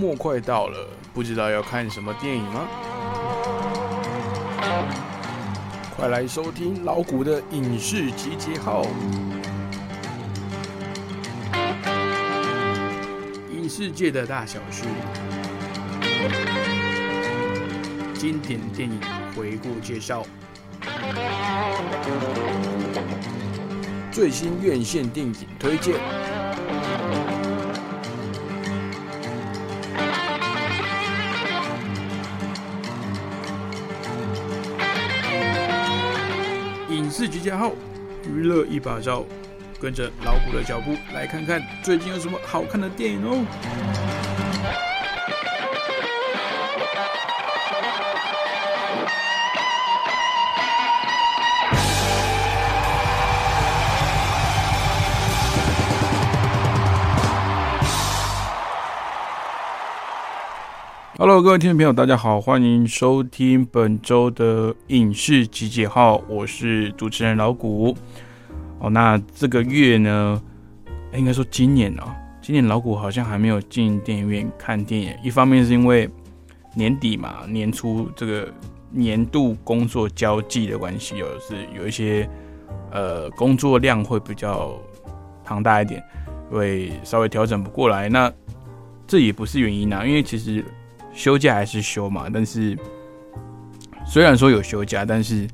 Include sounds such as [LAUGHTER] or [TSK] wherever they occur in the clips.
末快到了，不知道要看什么电影吗？快来收听老谷的影视集结号，影视界的大小事，经典电影回顾介绍，最新院线电影推荐。加号，娱乐一把照，跟着老虎的脚步来看看最近有什么好看的电影哦。Hello，各位听众朋友，大家好，欢迎收听本周的影视集结号，我是主持人老谷。哦，那这个月呢，应该说今年啊，今年老谷好像还没有进电影院看电影。一方面是因为年底嘛，年初这个年度工作交际的关系，有是有一些呃工作量会比较庞大一点，会稍微调整不过来。那这也不是原因啊，因为其实。休假还是休嘛，但是虽然说有休假，但是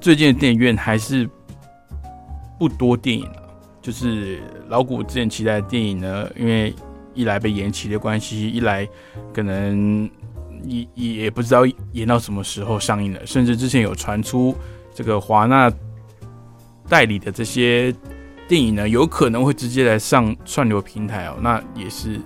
最近的电影院还是不多电影。就是老谷之前期待的电影呢，因为一来被延期的关系，一来可能也也不知道延到什么时候上映了，甚至之前有传出这个华纳代理的这些电影呢，有可能会直接来上串流平台哦，那也是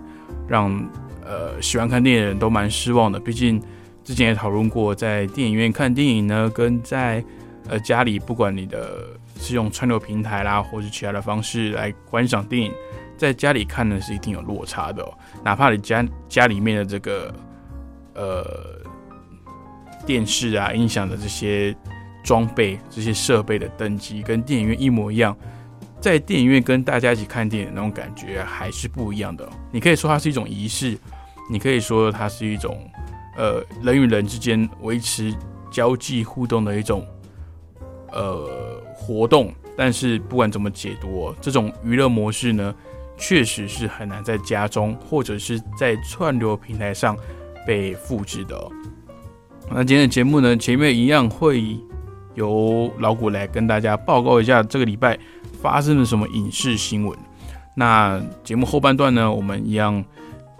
让。呃，喜欢看电影的人都蛮失望的。毕竟之前也讨论过，在电影院看电影呢，跟在呃家里，不管你的是用串流平台啦，或是其他的方式来观赏电影，在家里看呢是一定有落差的。哪怕你家家里面的这个呃电视啊、音响的这些装备、这些设备的等级跟电影院一模一样。在电影院跟大家一起看电影那种感觉还是不一样的。你可以说它是一种仪式，你可以说它是一种呃人与人之间维持交际互动的一种呃活动。但是不管怎么解读，这种娱乐模式呢，确实是很难在家中或者是在串流平台上被复制的。那今天的节目呢，前面一样会由老谷来跟大家报告一下这个礼拜。发生了什么影视新闻？那节目后半段呢？我们一样，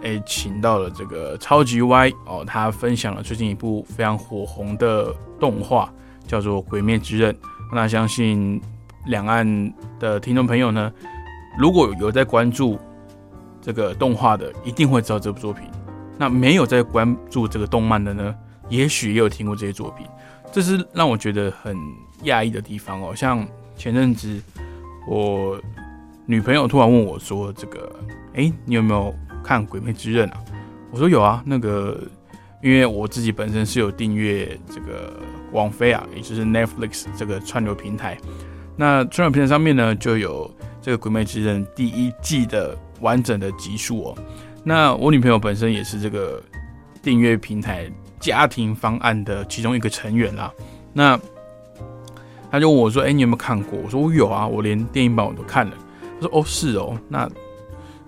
诶，请到了这个超级 Y 哦，他分享了最近一部非常火红的动画，叫做《鬼灭之刃》。那相信两岸的听众朋友呢，如果有在关注这个动画的，一定会知道这部作品。那没有在关注这个动漫的呢，也许也有听过这些作品。这是让我觉得很讶异的地方哦。像前阵子。我女朋友突然问我说：“这个，哎，你有没有看《鬼灭之刃》啊？”我说：“有啊，那个，因为我自己本身是有订阅这个网飞啊，也就是 Netflix 这个串流平台。那串流平台上面呢，就有这个《鬼灭之刃》第一季的完整的集数哦。那我女朋友本身也是这个订阅平台家庭方案的其中一个成员啦。那他就问我说：“哎，你有没有看过？”我说：“我有啊，我连电影版我都看了。”他说：“哦，是哦，那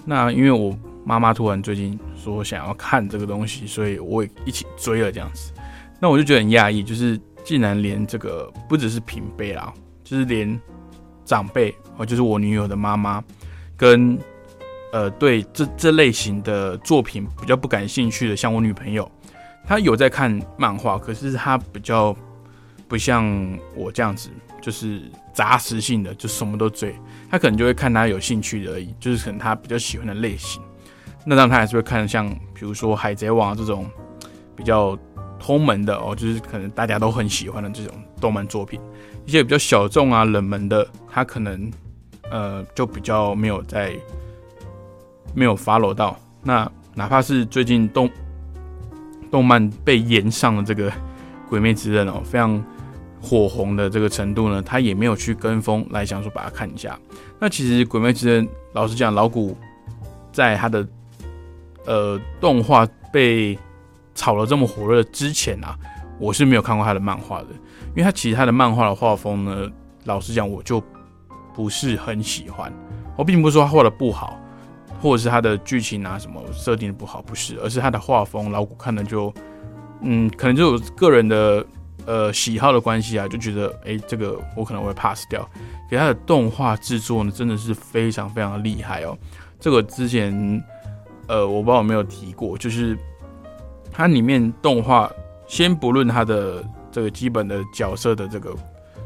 那因为我妈妈突然最近说想要看这个东西，所以我也一起追了这样子。那我就觉得很讶异，就是竟然连这个不只是平辈啦，就是连长辈哦，就是我女友的妈妈，跟呃对这这类型的作品比较不感兴趣的，像我女朋友，她有在看漫画，可是她比较。”不像我这样子，就是杂食性的，就什么都追。他可能就会看她有兴趣的而已，就是可能他比较喜欢的类型。那当然他还是会看像，比如说《海贼王》这种比较通门的哦，就是可能大家都很喜欢的这种动漫作品。一些比较小众啊、冷门的，他可能呃就比较没有在没有 follow 到。那哪怕是最近动动漫被延上了这个《鬼灭之刃》哦，非常。火红的这个程度呢，他也没有去跟风来想说把它看一下。那其实《鬼灭之刃》老实讲，老谷在他的呃动画被炒了这么火热之前啊，我是没有看过他的漫画的，因为他其实他的漫画的画风呢，老实讲我就不是很喜欢。我并不是说他画的不好，或者是他的剧情啊什么设定的不好，不是，而是他的画风老古看的就，嗯，可能就有个人的呃喜好的关系啊，就觉得哎，这个我可能会 pass 掉。给他的动画制作呢，真的是非常非常的厉害哦。这个之前，呃，我不知道有没有提过，就是它里面动画，先不论它的这个基本的角色的这个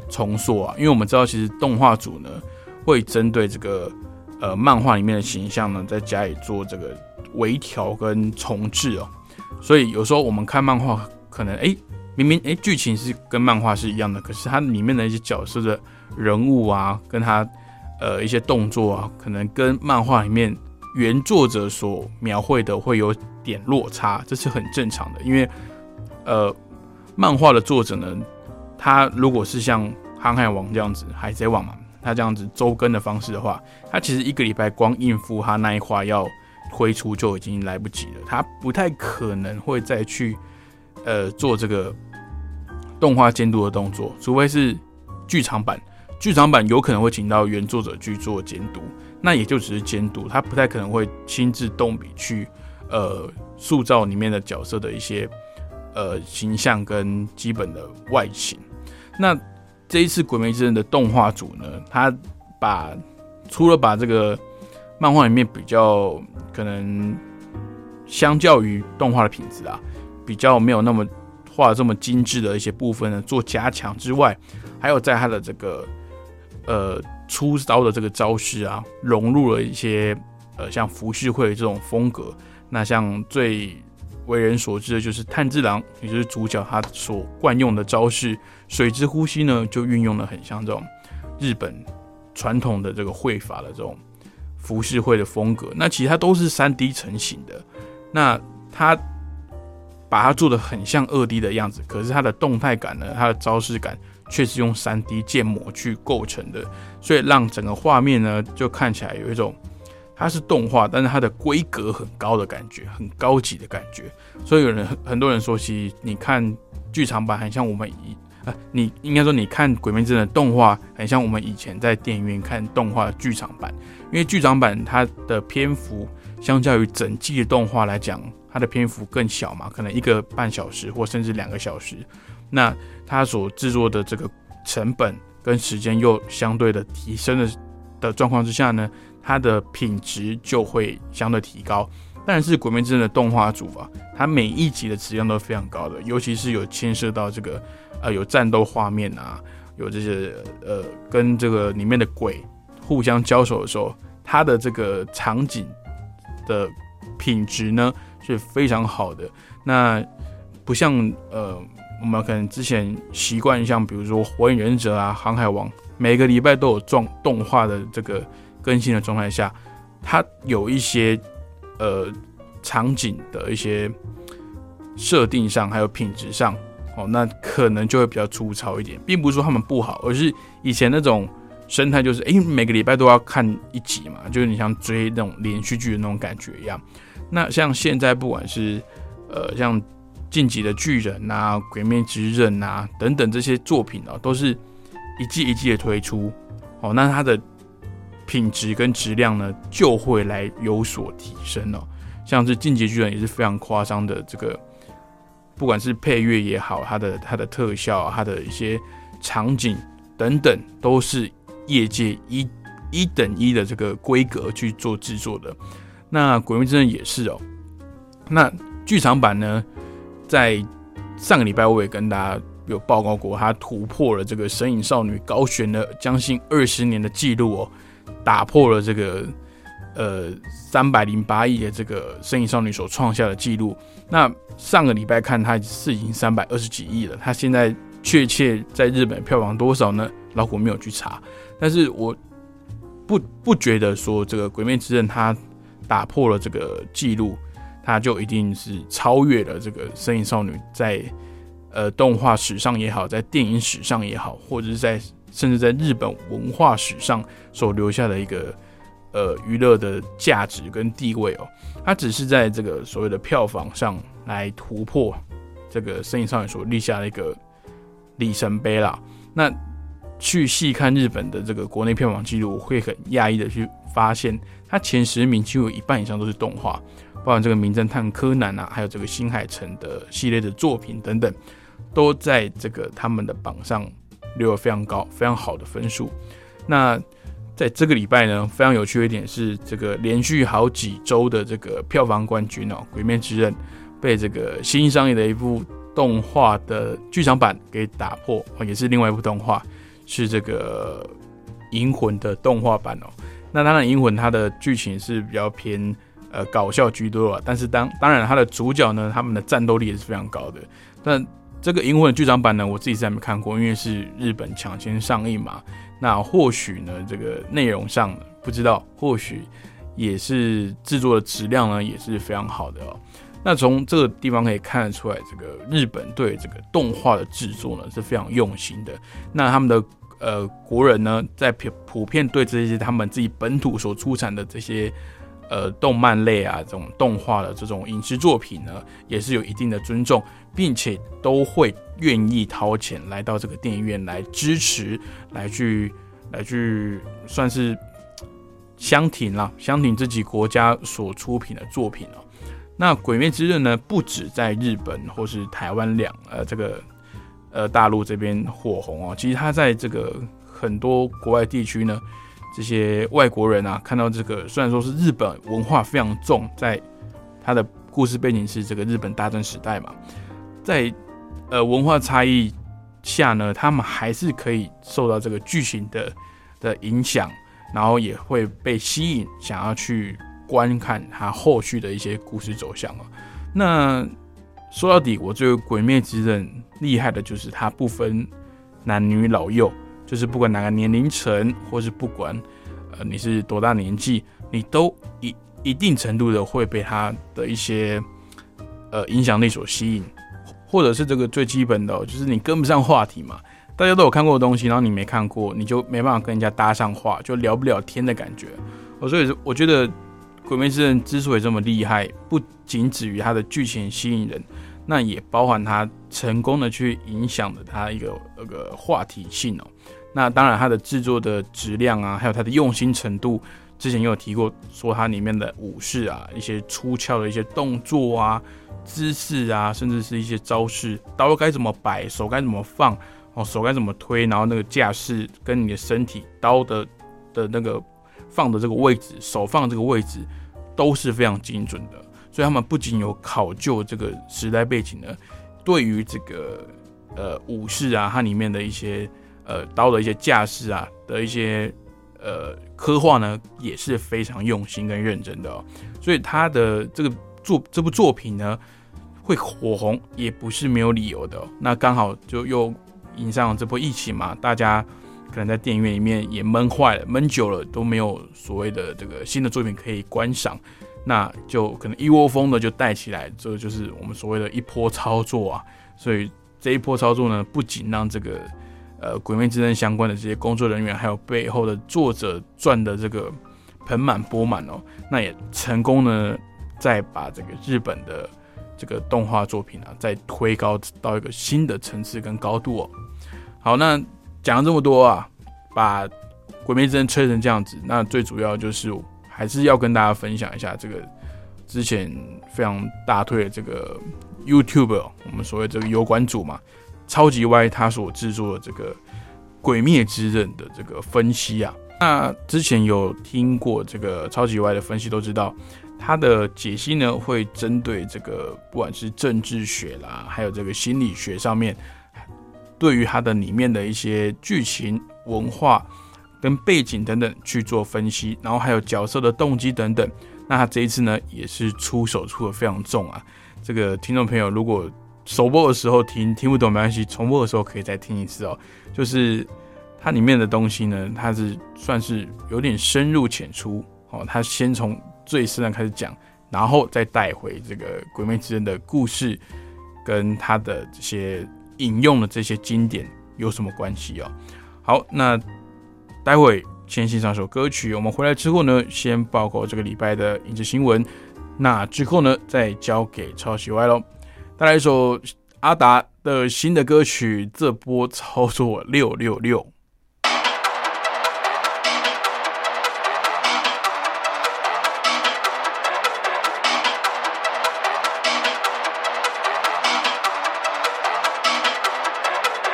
重塑啊，因为我们知道，其实动画组呢会针对这个呃漫画里面的形象呢，在加以做这个微调跟重置哦。所以有时候我们看漫画，可能哎，明明哎剧情是跟漫画是一样的，可是它里面的一些角色的。人物啊，跟他呃一些动作啊，可能跟漫画里面原作者所描绘的会有点落差，这是很正常的。因为呃，漫画的作者呢，他如果是像《航海王》这样子，《海贼王》嘛，他这样子周更的方式的话，他其实一个礼拜光应付他那一话要推出就已经来不及了，他不太可能会再去呃做这个动画监督的动作，除非是剧场版。剧场版有可能会请到原作者去做监督，那也就只是监督，他不太可能会亲自动笔去，呃，塑造里面的角色的一些，呃，形象跟基本的外形。那这一次《鬼灭之刃》的动画组呢，他把除了把这个漫画里面比较可能相较于动画的品质啊，比较没有那么画这么精致的一些部分呢做加强之外，还有在他的这个。呃，出招的这个招式啊，融入了一些呃，像浮世绘这种风格。那像最为人所知的就是炭治郎，也就是主角他所惯用的招式水之呼吸呢，就运用了很像这种日本传统的这个绘法的这种浮世绘的风格。那其实它都是三 D 成型的，那它把它做的很像二 D 的样子，可是它的动态感呢，它的招式感。却是用三 D 建模去构成的，所以让整个画面呢，就看起来有一种它是动画，但是它的规格很高的感觉，很高级的感觉。所以有人很多人说，其实你看剧场版很像我们以啊，你应该说你看《鬼灭之刃》的动画很像我们以前在电影院看动画剧场版，因为剧场版它的篇幅相较于整季的动画来讲，它的篇幅更小嘛，可能一个半小时或甚至两个小时。那它所制作的这个成本跟时间又相对的提升的的状况之下呢，它的品质就会相对提高。但是《鬼灭之刃》的动画组啊，它每一集的质量都非常高的，尤其是有牵涉到这个呃有战斗画面啊，有这些呃跟这个里面的鬼互相交手的时候，它的这个场景的品质呢是非常好的。那不像呃。我们可能之前习惯像比如说《火影忍者》啊，《航海王》，每个礼拜都有状动画的这个更新的状态下，它有一些呃场景的一些设定上，还有品质上，哦，那可能就会比较粗糙一点，并不是说他们不好，而是以前那种生态就是，哎，每个礼拜都要看一集嘛，就是你像追那种连续剧的那种感觉一样。那像现在不管是呃像。晋级的巨人呐，鬼灭之刃呐，等等这些作品哦，都是一季一季的推出哦，那它的品质跟质量呢，就会来有所提升哦。像是晋级巨人也是非常夸张的，这个不管是配乐也好，它的它的特效，它的一些场景等等，都是业界一一等一的这个规格去做制作的。那鬼灭之刃也是哦，那剧场版呢？在上个礼拜，我也跟大家有报告过，他突破了这个《神隐少女》高悬了将近二十年的记录哦，打破了这个呃三百零八亿的这个《神隐少女》所创下的记录。那上个礼拜看，它是已经三百二十几亿了。它现在确切在日本票房多少呢？老虎没有去查，但是我不不觉得说这个《鬼灭之刃》它打破了这个记录。它就一定是超越了这个《身影少女》在呃动画史上也好，在电影史上也好，或者是在甚至在日本文化史上所留下的一个呃娱乐的价值跟地位哦，它只是在这个所谓的票房上来突破这个《身影少女》所立下的一个里程碑啦。那去细看日本的这个国内票房记录，会很讶异的去发现，它前十名几乎一半以上都是动画，包含这个《名侦探柯南》啊，还有这个新海诚的系列的作品等等，都在这个他们的榜上留有非常高、非常好的分数。那在这个礼拜呢，非常有趣的一点是，这个连续好几周的这个票房冠军哦，《鬼灭之刃》被这个新上映的一部动画的剧场版给打破，也是另外一部动画，是这个《银魂》的动画版哦。那当然，《银魂》它的剧情是比较偏呃搞笑居多啊，但是当当然它的主角呢，他们的战斗力也是非常高的。但这个《银魂》剧场版呢，我自己是还没看过，因为是日本抢先上映嘛。那或许呢，这个内容上不知道，或许也是制作的质量呢也是非常好的哦。那从这个地方可以看得出来，这个日本对这个动画的制作呢是非常用心的。那他们的呃国人呢，在普普遍对这些他们自己本土所出产的这些呃动漫类啊这种动画的这种影视作品呢，也是有一定的尊重。并且都会愿意掏钱来到这个电影院来支持，来去来去算是相挺啦，相挺自己国家所出品的作品哦。那《鬼灭之刃》呢，不止在日本或是台湾两呃这个呃大陆这边火红哦，其实它在这个很多国外地区呢，这些外国人啊看到这个，虽然说是日本文化非常重，在他的故事背景是这个日本大正时代嘛。在呃文化差异下呢，他们还是可以受到这个剧情的的影响，然后也会被吸引，想要去观看他后续的一些故事走向啊。那说到底，我觉得《鬼灭之刃》厉害的就是它不分男女老幼，就是不管哪个年龄层，或是不管呃你是多大年纪，你都一一定程度的会被他的一些呃影响力所吸引。或者是这个最基本的，就是你跟不上话题嘛。大家都有看过的东西，然后你没看过，你就没办法跟人家搭上话，就聊不了天的感觉。我所以我觉得《鬼灭之刃》之所以这么厉害，不仅止于它的剧情吸引人，那也包含它成功的去影响了它一个那个话题性哦。那当然它的制作的质量啊，还有它的用心程度，之前也有提过，说它里面的武士啊，一些出鞘的一些动作啊。姿势啊，甚至是一些招式，刀该怎么摆，手该怎么放，哦，手该怎么推，然后那个架势跟你的身体刀的的那个放的这个位置，手放这个位置都是非常精准的。所以他们不仅有考究这个时代背景呢，对于这个呃武士啊，它里面的一些呃刀的一些架势啊的一些呃刻画呢，也是非常用心跟认真的哦。所以他的这个。作这部作品呢会火红，也不是没有理由的。那刚好就又迎上这波疫情嘛，大家可能在电影院里面也闷坏了，闷久了都没有所谓的这个新的作品可以观赏，那就可能一窝蜂的就带起来，这就是我们所谓的一波操作啊。所以这一波操作呢，不仅让这个呃《鬼灭之刃》相关的这些工作人员，还有背后的作者赚的这个盆满钵满哦，那也成功呢。再把这个日本的这个动画作品啊，再推高到一个新的层次跟高度哦。好，那讲了这么多啊，把《鬼灭之刃》吹成这样子，那最主要就是还是要跟大家分享一下这个之前非常大推的这个 YouTube，我们所谓这个油管组嘛，超级 Y 他所制作的这个《鬼灭之刃》的这个分析啊。那之前有听过这个超级 Y 的分析，都知道。他的解析呢，会针对这个不管是政治学啦，还有这个心理学上面，对于它的里面的一些剧情、文化跟背景等等去做分析，然后还有角色的动机等等。那他这一次呢，也是出手出的非常重啊。这个听众朋友如果首播的时候听听不懂没关系，重播的时候可以再听一次哦。就是它里面的东西呢，它是算是有点深入浅出哦。它先从最深的开始讲，然后再带回这个《鬼灭之刃》的故事，跟他的这些引用的这些经典有什么关系哦？好，那待会先欣赏首歌曲。我们回来之后呢，先报告这个礼拜的影视新闻。那之后呢，再交给超级 Y 喽。带来一首阿达的新的歌曲，这波操作六六六。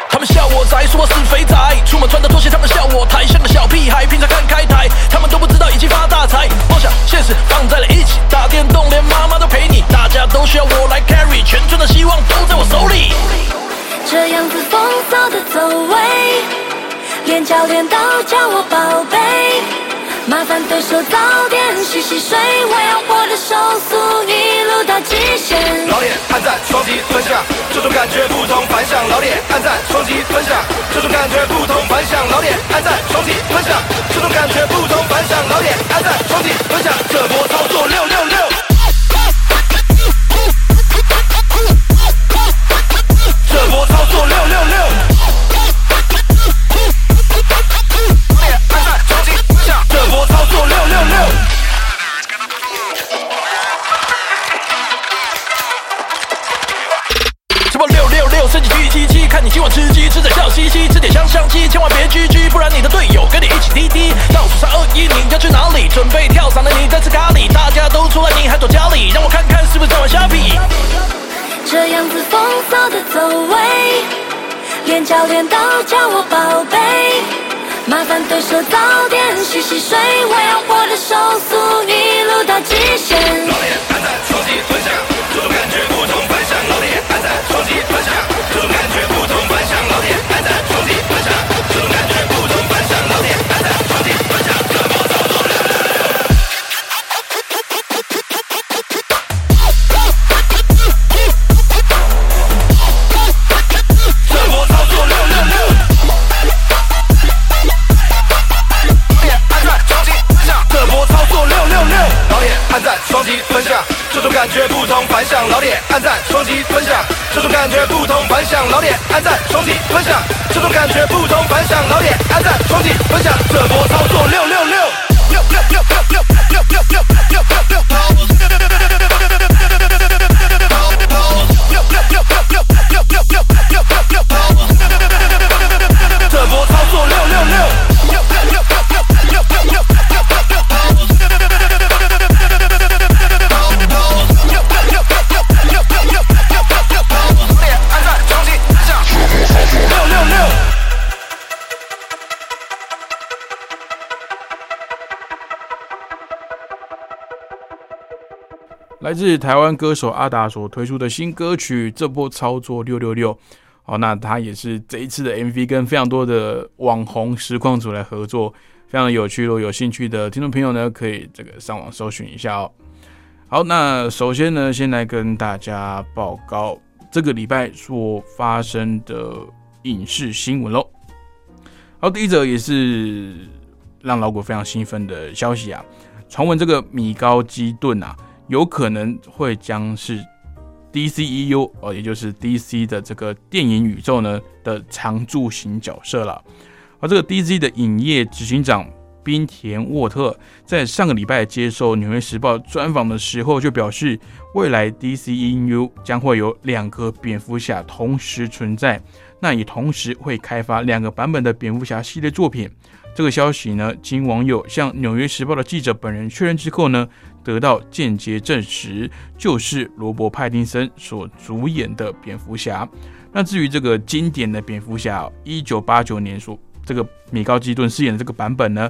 他们笑我宅说我是肥宅，出门穿的拖鞋，他们笑我台像个小屁孩。平常看开台，他们都不知道已经发大财。梦想现实放在了一起，打电动连妈妈都陪你，大家都需要我来 carry，全村的希望都在我手里。这样子风骚的走位，连教练都叫我宝贝。麻烦对手早点洗洗睡，我要我的手速一路到极限。老脸，按赞双击分享，这种感觉不同凡响。老脸，按赞双击分享，这种感觉不同凡响。老脸，按赞双击分享，这种感觉不同凡响。老脸，按赞双击分享，这波操作六六六。这波操作六六六。操作六六六。什么六六六升级 G 七七？看你今晚吃鸡，吃得笑嘻嘻，吃点香香鸡，千万别拘拘，不然你的队友跟你一起滴滴。倒数三二一，你要去哪里？准备跳伞的你在吃咖喱，大家都出来，你还躲家里？让我看看是不是在玩虾皮。这样子风骚的走位，连教练都叫我宝贝。麻烦对手早点洗洗睡，我要我的手速一路到极限。老铁，按赞双击分享，这种感觉不同凡响。老铁，按赞双击分享，这种感觉自台湾歌手阿达所推出的新歌曲《这波操作六六六》，好，那他也是这一次的 MV 跟非常多的网红实况组来合作，非常的有趣。如果有兴趣的听众朋友呢，可以这个上网搜寻一下哦。好，那首先呢，先来跟大家报告这个礼拜所发生的影视新闻喽。好，第一则也是让老谷非常兴奋的消息啊，传闻这个米高基顿啊。有可能会将是 DCEU 哦，也就是 DC 的这个电影宇宙呢的常驻型角色了。而这个 DC 的影业执行长滨田沃特在上个礼拜接受《纽约时报》专访的时候就表示，未来 DCEU 将会有两个蝙蝠侠同时存在，那也同时会开发两个版本的蝙蝠侠系列作品。这个消息呢，经网友向《纽约时报》的记者本人确认之后呢。得到间接证实，就是罗伯·派丁森所主演的蝙蝠侠。那至于这个经典的蝙蝠侠，一九八九年所这个米高基顿饰演的这个版本呢，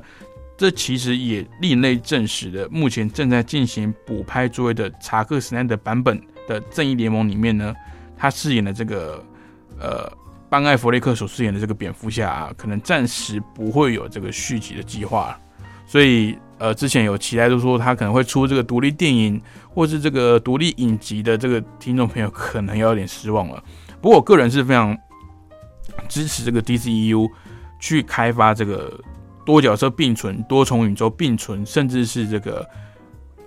这其实也另类证实的。目前正在进行补拍作业的查克·史奈德版本的《正义联盟》里面呢，他饰演的这个呃班·艾弗雷克所饰演的这个蝙蝠侠，啊，可能暂时不会有这个续集的计划所以。呃，之前有期待，都说他可能会出这个独立电影，或是这个独立影集的这个听众朋友可能要有点失望了。不过我个人是非常支持这个 DCEU 去开发这个多角色并存、多重宇宙并存，甚至是这个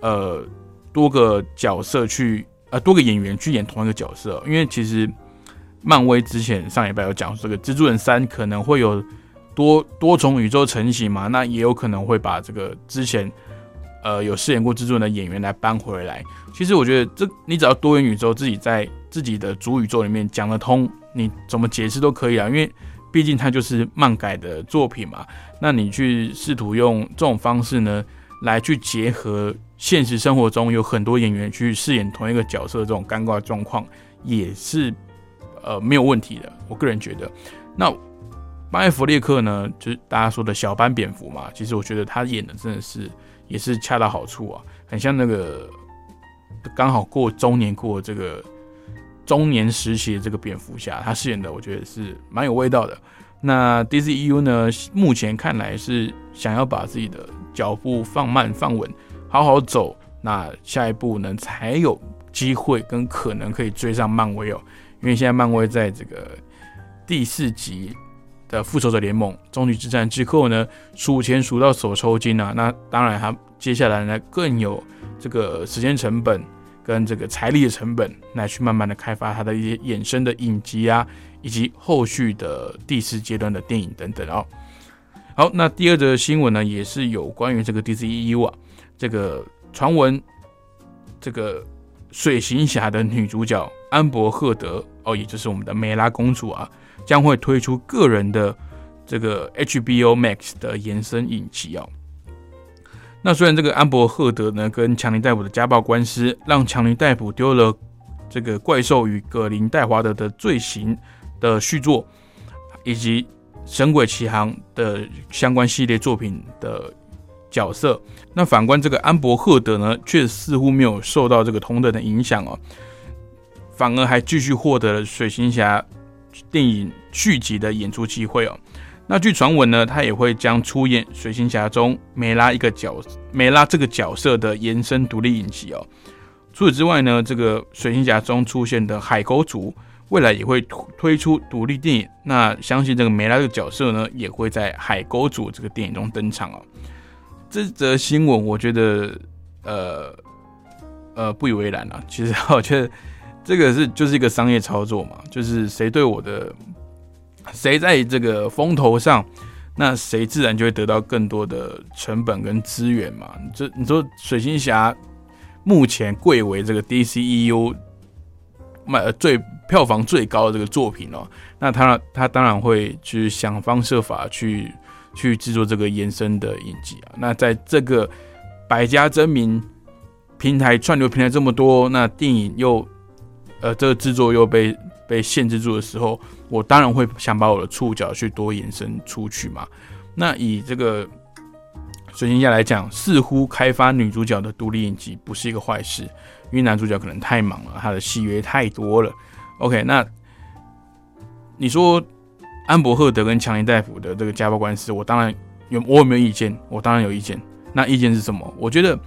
呃多个角色去呃多个演员去演同一个角色。因为其实漫威之前上礼拜有讲这个蜘蛛人三可能会有多多重宇宙成型嘛，那也有可能会把这个之前呃有饰演过蜘蛛人的演员来搬回来。其实我觉得这你只要多元宇宙自己在自己的主宇宙里面讲得通，你怎么解释都可以啊，因为毕竟它就是漫改的作品嘛。那你去试图用这种方式呢，来去结合现实生活中有很多演员去饰演同一个角色这种尴尬状况，也是呃没有问题的。我个人觉得，那。巴艾弗列克呢，就是大家说的小班蝙蝠嘛。其实我觉得他演的真的是也是恰到好处啊，很像那个刚好过中年过这个中年时期的这个蝙蝠侠，他饰演的我觉得是蛮有味道的。那 DCEU 呢，目前看来是想要把自己的脚步放慢放稳，好好走，那下一步呢才有机会跟可能可以追上漫威哦。因为现在漫威在这个第四集。的复仇者联盟终局之战之后呢，数钱数到手抽筋啊，那当然他接下来呢更有这个时间成本跟这个财力的成本来去慢慢的开发他的一些衍生的影集啊，以及后续的第四阶段的电影等等哦。好，那第二则新闻呢，也是有关于这个 DCEU 啊，这个传闻，这个水行侠的女主角安博赫德哦，也就是我们的梅拉公主啊。将会推出个人的这个 HBO Max 的延伸影集哦。那虽然这个安博赫德呢跟强尼戴普的家暴官司，让强尼戴普丢了这个怪兽与格林戴华德的罪行的续作，以及神鬼奇航的相关系列作品的角色，那反观这个安博赫德呢，却似乎没有受到这个同等的影响哦，反而还继续获得了水行侠。电影续集的演出机会哦，那据传闻呢，他也会将出演水行侠中梅拉一个角梅拉这个角色的延伸独立影集哦。除此之外呢，这个水行侠中出现的海沟族未来也会推出独立电影，那相信这个梅拉这个角色呢，也会在海沟族这个电影中登场哦。这则新闻我觉得呃呃不以为然啊，其实我觉得。这个是就是一个商业操作嘛，就是谁对我的，谁在这个风头上，那谁自然就会得到更多的成本跟资源嘛。这你说水星侠目前贵为这个 DCEU 卖最票房最高的这个作品哦，那他他当然会去想方设法去去制作这个延伸的影集啊。那在这个百家争鸣平台串流平台这么多，那电影又呃，这个制作又被被限制住的时候，我当然会想把我的触角去多延伸出去嘛。那以这个水星下来讲，似乎开发女主角的独立影集不是一个坏事，因为男主角可能太忙了，他的戏约太多了。OK，那你说安伯赫德跟强尼戴夫的这个家暴官司，我当然有，我有没有意见？我当然有意见。那意见是什么？我觉得，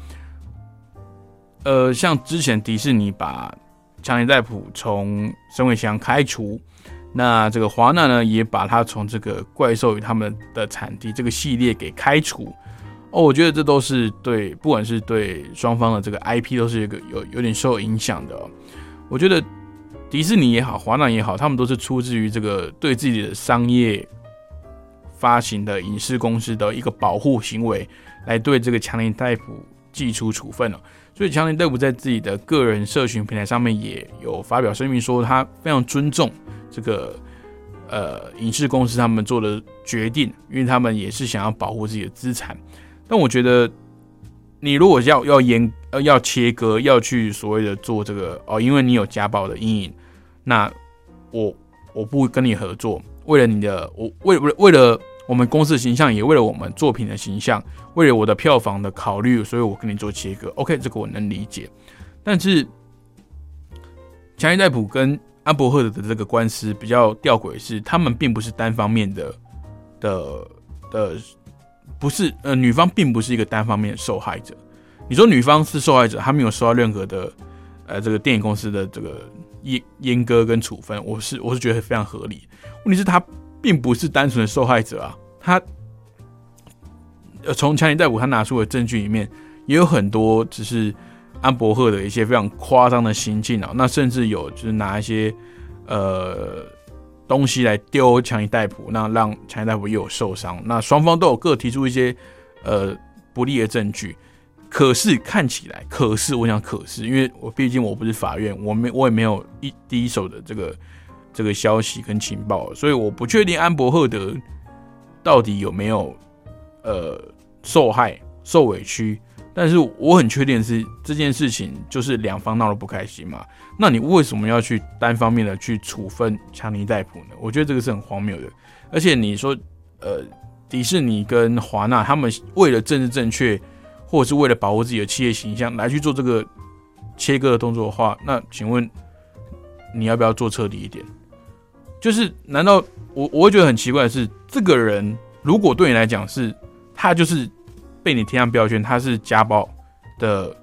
呃，像之前迪士尼把强尼戴普从神尾祥开除，那这个华纳呢也把他从这个怪兽与他们的产地这个系列给开除。哦，我觉得这都是对，不管是对双方的这个 IP 都是一个有有点受影响的。我觉得迪士尼也好，华纳也好，他们都是出自于这个对自己的商业发行的影视公司的一个保护行为，来对这个强尼戴普寄出处分了。所以，强尼戴普在自己的个人社群平台上面也有发表声明，说他非常尊重这个呃影视公司他们做的决定，因为他们也是想要保护自己的资产。但我觉得，你如果要要严呃要切割，要去所谓的做这个哦，因为你有家暴的阴影，那我我不跟你合作，为了你的我为为为了。我们公司的形象也为了我们作品的形象，为了我的票房的考虑，所以我跟你做切割。OK，这个我能理解。但是强尼戴普跟安伯赫德的这个官司比较吊诡，是他们并不是单方面的的的，不是呃，女方并不是一个单方面的受害者。你说女方是受害者，她没有受到任何的呃这个电影公司的这个阉阉割跟处分，我是我是觉得非常合理。问题是她。并不是单纯的受害者啊，他呃从强尼戴普他拿出的证据里面，也有很多只是安伯赫的一些非常夸张的行径啊，那甚至有就是拿一些呃东西来丢强尼戴普，那让强尼戴普又有受伤。那双方都有各提出一些呃不利的证据。可是看起来，可是我想，可是因为我毕竟我不是法院，我没我也没有一第一手的这个这个消息跟情报，所以我不确定安伯赫德到底有没有呃受害受委屈。但是我很确定是这件事情就是两方闹得不开心嘛？那你为什么要去单方面的去处分强尼戴普呢？我觉得这个是很荒谬的。而且你说呃迪士尼跟华纳他们为了政治正确。或者是为了保护自己的企业形象来去做这个切割的动作的话，那请问你要不要做彻底一点？就是难道我我会觉得很奇怪的是，这个人如果对你来讲是他就是被你贴上标签，他是家暴的，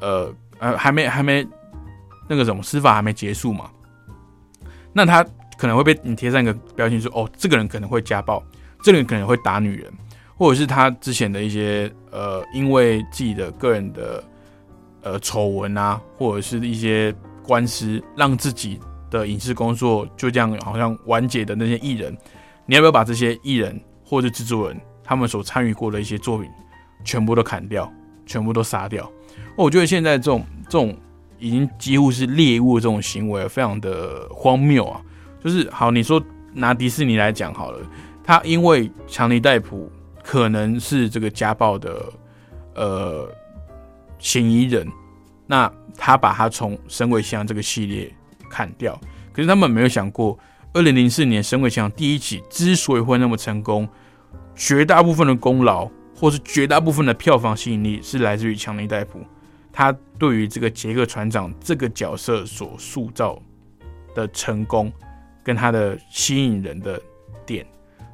呃呃还没还没那个什么司法还没结束嘛？那他可能会被你贴上一个标签说，哦，这个人可能会家暴，这个人可能会打女人。或者是他之前的一些呃，因为自己的个人的呃丑闻啊，或者是一些官司，让自己的影视工作就这样好像完结的那些艺人，你要不要把这些艺人或者制作人他们所参与过的一些作品全部都砍掉，全部都杀掉？我觉得现在这种这种已经几乎是猎物这种行为，非常的荒谬啊！就是好，你说拿迪士尼来讲好了，他因为强尼戴普。可能是这个家暴的呃嫌疑人，那他把他从《神鬼奇》这个系列砍掉。可是他们没有想过，二零零四年《神鬼奇》第一集之所以会那么成功，绝大部分的功劳或是绝大部分的票房吸引力是来自于强尼戴普，他对于这个杰克船长这个角色所塑造的成功，跟他的吸引人的点，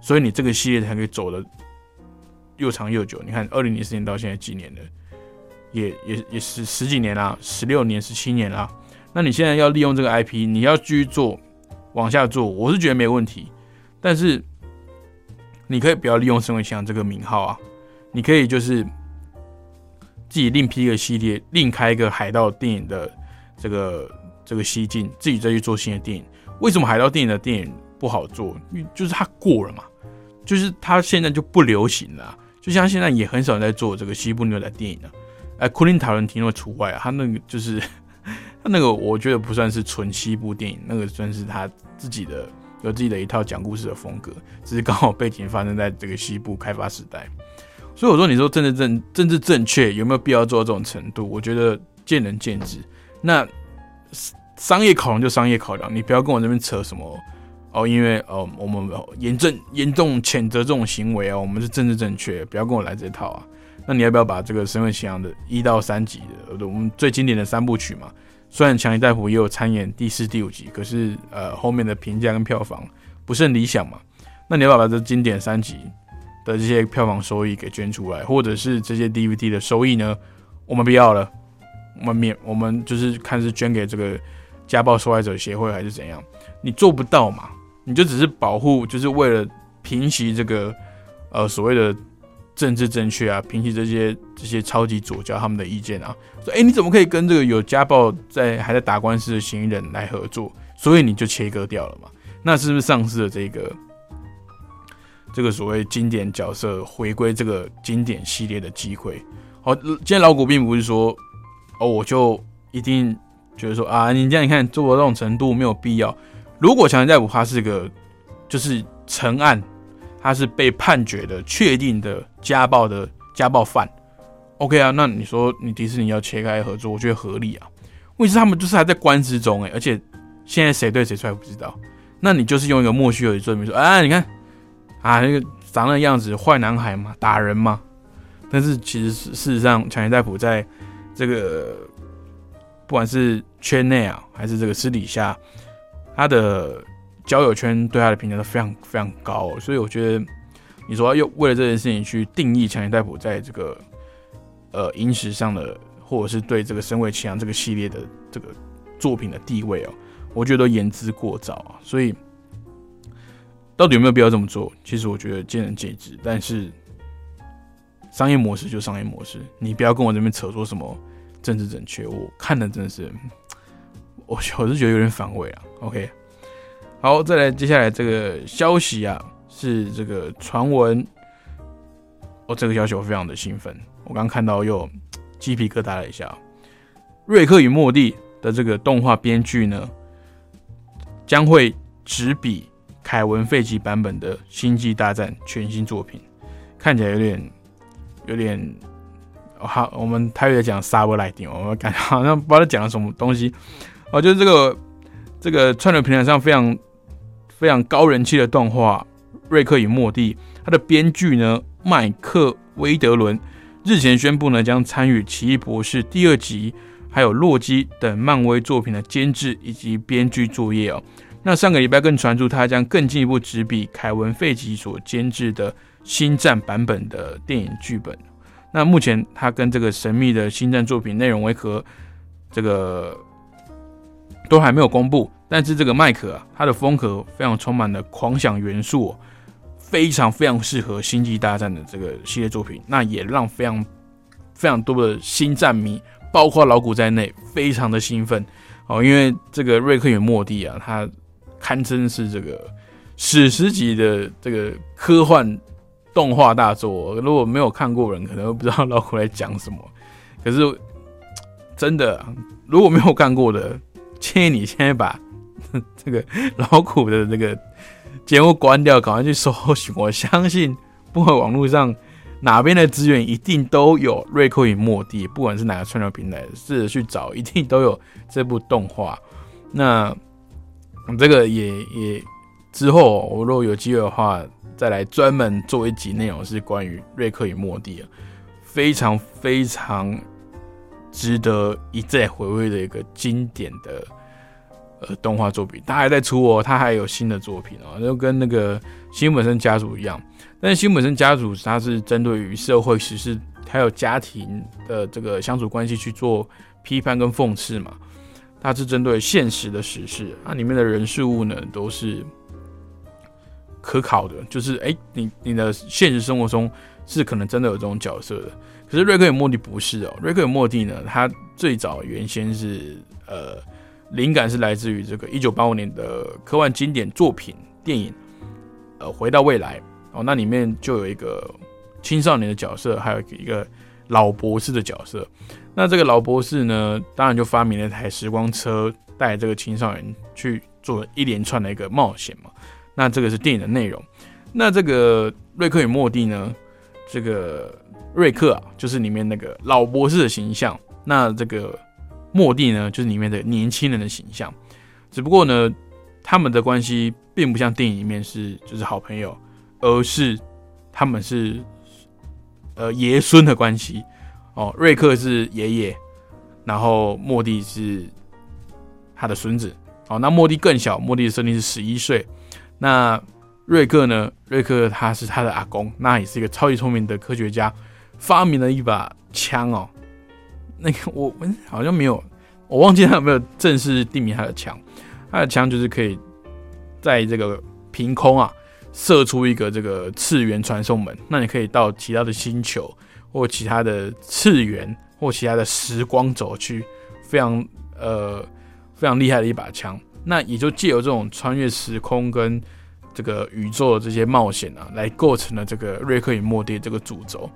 所以你这个系列才可以走的。又长又久，你看，二零零四年到现在几年了，也也也是十几年啦，十六年、十七年啦。那你现在要利用这个 IP，你要继续做，往下做，我是觉得没问题。但是你可以不要利用《神鬼奇这个名号啊，你可以就是自己另批一个系列，另开一个海盗电影的这个这个西进，自己再去做新的电影。为什么海盗电影的电影不好做？因为就是它过了嘛，就是它现在就不流行了。就像现在也很少人在做这个西部牛仔电影了，哎，库林塔伦提诺除外啊，他那个就是那个，我觉得不算是纯西部电影，那个算是他自己的有自己的一套讲故事的风格，只是刚好背景发生在这个西部开发时代。所以我说，你说政治正政治正确有没有必要做到这种程度？我觉得见仁见智。那商业考量就商业考量，你不要跟我这边扯什么。哦，因为哦，我们严正严重谴责这种行为哦，我们是政治正确，不要跟我来这套啊。那你要不要把这个《神鬼奇航》的一到三集的，我们最经典的三部曲嘛？虽然强尼戴普也有参演第四、第五集，可是呃，后面的评价跟票房不是很理想嘛？那你要不要把这经典三集的这些票房收益给捐出来，或者是这些 DVD 的收益呢？我们不要了，我们免，我们就是看是捐给这个家暴受害者协会还是怎样？你做不到嘛？你就只是保护，就是为了平息这个呃所谓的政治正确啊，平息这些这些超级左教他们的意见啊。说，哎，你怎么可以跟这个有家暴在还在打官司的嫌疑人来合作？所以你就切割掉了嘛？那是不是丧失了这个这个所谓经典角色回归这个经典系列的机会？好，今天老古并不是说哦，我就一定觉得说啊，你这样你看做到这种程度没有必要。如果强尼戴普他是个就是成案，他是被判决的确定的家暴的家暴犯，OK 啊？那你说你迪士尼要切开合作，我觉得合理啊。问题是他们就是还在官司中哎，而且现在谁对谁错不知道。那你就是用一个莫须有的罪名说，哎，你看啊那个长那样子坏男孩嘛，打人嘛。但是其实事实上，强尼戴普在这个不管是圈内啊，还是这个私底下。他的交友圈对他的评价都非常非常高，所以我觉得你说又为了这件事情去定义强尼戴普在这个呃影史上的，或者是对这个《身为奇阳》这个系列的这个作品的地位哦，我觉得都言之过早啊。所以到底有没有必要这么做？其实我觉得见仁见智。但是商业模式就商业模式，你不要跟我这边扯说什么政治正确，我看的真的是。我我是觉得有点反胃啊。OK，好，再来接下来这个消息啊，是这个传闻。哦，这个消息我非常的兴奋，我刚看到又鸡皮疙瘩了一下。瑞克与莫蒂的这个动画编剧呢，将会执笔凯文·费奇版本的《星际大战》全新作品，看起来有点有点好。我们台语讲 s u b l i g h t i n g 我们感觉好像不知道讲了什么东西。哦，就是这个这个串流平台上非常非常高人气的动画《瑞克与莫蒂》，它的编剧呢？麦克·威德伦日前宣布呢，将参与《奇异博士》第二集，还有《洛基》等漫威作品的监制以及编剧作业哦。那上个礼拜更传出，他将更进一步执笔凯文·费吉所监制的《星战》版本的电影剧本。那目前他跟这个神秘的星战作品内容为何，这个都还没有公布。但是这个麦克啊，他的风格非常充满了狂想元素。非常非常适合《星际大战》的这个系列作品，那也让非常非常多的星战迷，包括老古在内，非常的兴奋哦。因为这个瑞克与莫蒂啊，它堪称是这个史诗级的这个科幻动画大作。如果没有看过人，可能不知道老古在讲什么。[LAUGHS] 可是 [TSK] 真的，如果没有看过的，建议你现在把 [LAUGHS] 这个老苦的这个。节目关掉，赶快去搜寻。我相信，不管网络上哪边的资源，一定都有瑞克与莫蒂，不管是哪个串流平台，试着去找，一定都有这部动画。那这个也也之后，我如果有机会的话，再来专门做一集内容，是关于瑞克与莫蒂啊，非常非常值得一再回味的一个经典的。呃，动画作品他还在出哦，他还有新的作品哦，就跟那个辛本森家族一样。但是辛本森家族他是针对于社会时事还有家庭的这个相处关系去做批判跟讽刺嘛，他是针对现实的时事，那里面的人事物呢都是可考的，就是哎，你你的现实生活中是可能真的有这种角色的。可是瑞克与莫蒂不是哦，瑞克与莫蒂呢，他最早原先是呃。灵感是来自于这个一九八五年的科幻经典作品电影，呃，回到未来哦，那里面就有一个青少年的角色，还有一个老博士的角色。那这个老博士呢，当然就发明了一台时光车，带这个青少年去做一连串的一个冒险嘛。那这个是电影的内容。那这个瑞克与莫蒂呢，这个瑞克啊，就是里面那个老博士的形象。那这个。莫蒂呢，就是里面的年轻人的形象，只不过呢，他们的关系并不像电影里面是就是好朋友，而是他们是呃爷孙的关系哦。瑞克是爷爷，然后莫蒂是他的孙子。哦，那莫蒂更小，莫蒂的设定是十一岁。那瑞克呢？瑞克他是他的阿公，那也是一个超级聪明的科学家，发明了一把枪哦。那个我我好像没有，我忘记他有没有正式定名他的枪。他的枪就是可以在这个凭空啊射出一个这个次元传送门，那你可以到其他的星球或其他的次元或其他的时光轴去，非常呃非常厉害的一把枪。那也就借由这种穿越时空跟这个宇宙的这些冒险啊，来构成了这个瑞克与莫蒂这个主轴。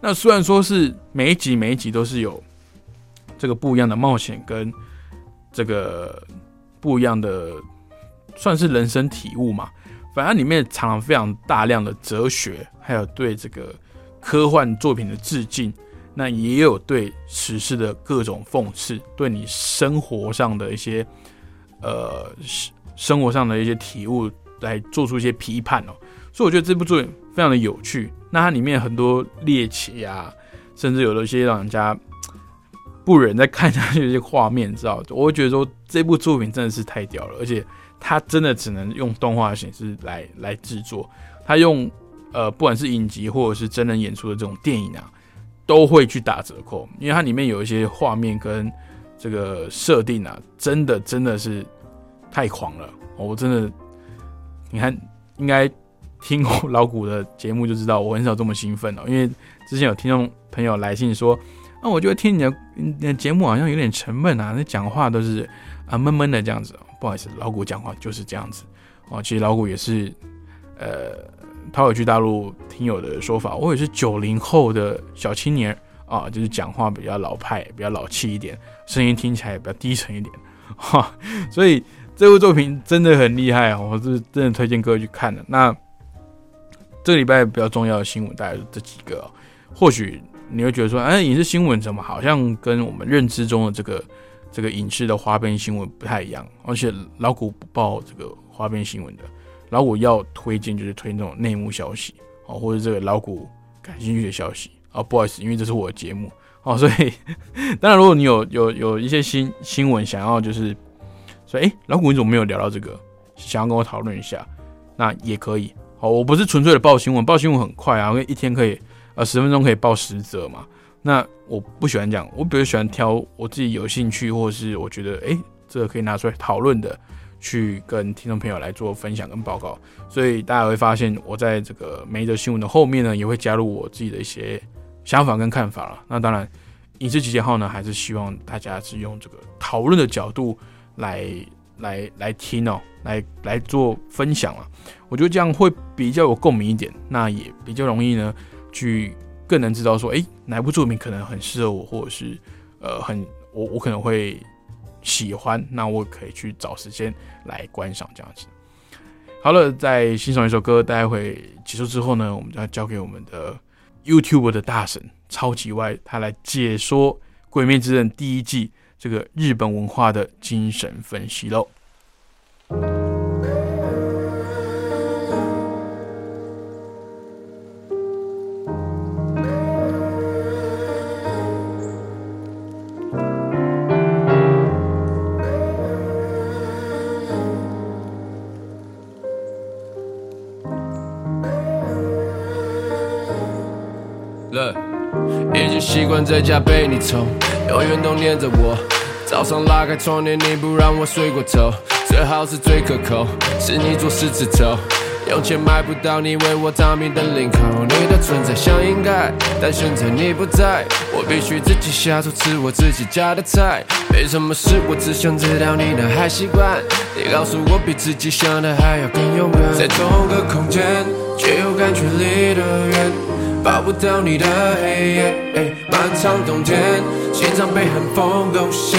那虽然说是每一集每一集都是有。这个不一样的冒险跟这个不一样的，算是人生体悟嘛。反正里面藏了非常大量的哲学，还有对这个科幻作品的致敬，那也有对时事的各种讽刺，对你生活上的一些呃生活上的一些体悟来做出一些批判哦。所以我觉得这部作品非常的有趣。那它里面很多猎奇啊，甚至有的一些让人家。不忍再看下去这些画面，知道？我会觉得说这部作品真的是太屌了，而且它真的只能用动画形式来来制作。它用呃，不管是影集或者是真人演出的这种电影啊，都会去打折扣，因为它里面有一些画面跟这个设定啊，真的真的是太狂了。我真的，你看，应该听过老古的节目就知道，我很少这么兴奋哦，因为之前有听众朋友来信说。那我就听你的你的节目好像有点沉闷啊，那讲话都是啊闷闷的这样子。不好意思，老古讲话就是这样子。哦，其实老谷也是，呃，他有去大陆听友的说法，我也是九零后的小青年啊，就是讲话比较老派，比较老气一点，声音听起来也比较低沉一点，[LAUGHS] 哈，所以这部作品真的很厉害啊，我是真的推荐各位去看的。那这礼拜比较重要的新闻大概是这几个，或许你会觉得说，哎，影视新闻怎么好像跟我们认知中的这个这个影视的花边新闻不太一样？而且老谷不报这个花边新闻的，老谷要推荐就是推那种内幕消息哦，或者这个老谷感兴趣的消息啊。不好意思，因为这是我的节目哦，所以当然如果你有有有一些新新闻想要就是说，哎，老谷你怎么没有聊到这个？想要跟我讨论一下，那也可以。哦，我不是纯粹的报新闻，报新闻很快啊，因为一天可以呃十分钟可以报十则嘛。那我不喜欢讲，我比较喜欢挑我自己有兴趣或者是我觉得哎这个可以拿出来讨论的，去跟听众朋友来做分享跟报告。所以大家会发现我在这个每一则新闻的后面呢，也会加入我自己的一些想法跟看法了。那当然，影视集结号呢，还是希望大家是用这个讨论的角度来。来来听哦，来来做分享啊，我觉得这样会比较有共鸣一点，那也比较容易呢，去更能知道说，哎，哪部作品可能很适合我，或者是呃，很我我可能会喜欢，那我可以去找时间来观赏这样子。好了，在欣赏一首歌，待会结束之后呢，我们就要交给我们的 YouTube 的大神超级外，他来解说《鬼灭之刃》第一季。这个日本文化的精神分析喽。习惯在家被你宠，永远都黏着我。早上拉开窗帘，你不让我睡过头。最好是最可口，是你做狮子头。用钱买不到你为我着迷的领口。你的存在像应该，但现在你不在，我必须自己下厨吃我自己家的菜。没什么事，我只想知道你的还习惯。你告诉我比自己想的还要更勇敢。在同个空间，却又感觉离得远，抱不到你的黑夜。漫长冬天，心脏被寒风攻陷。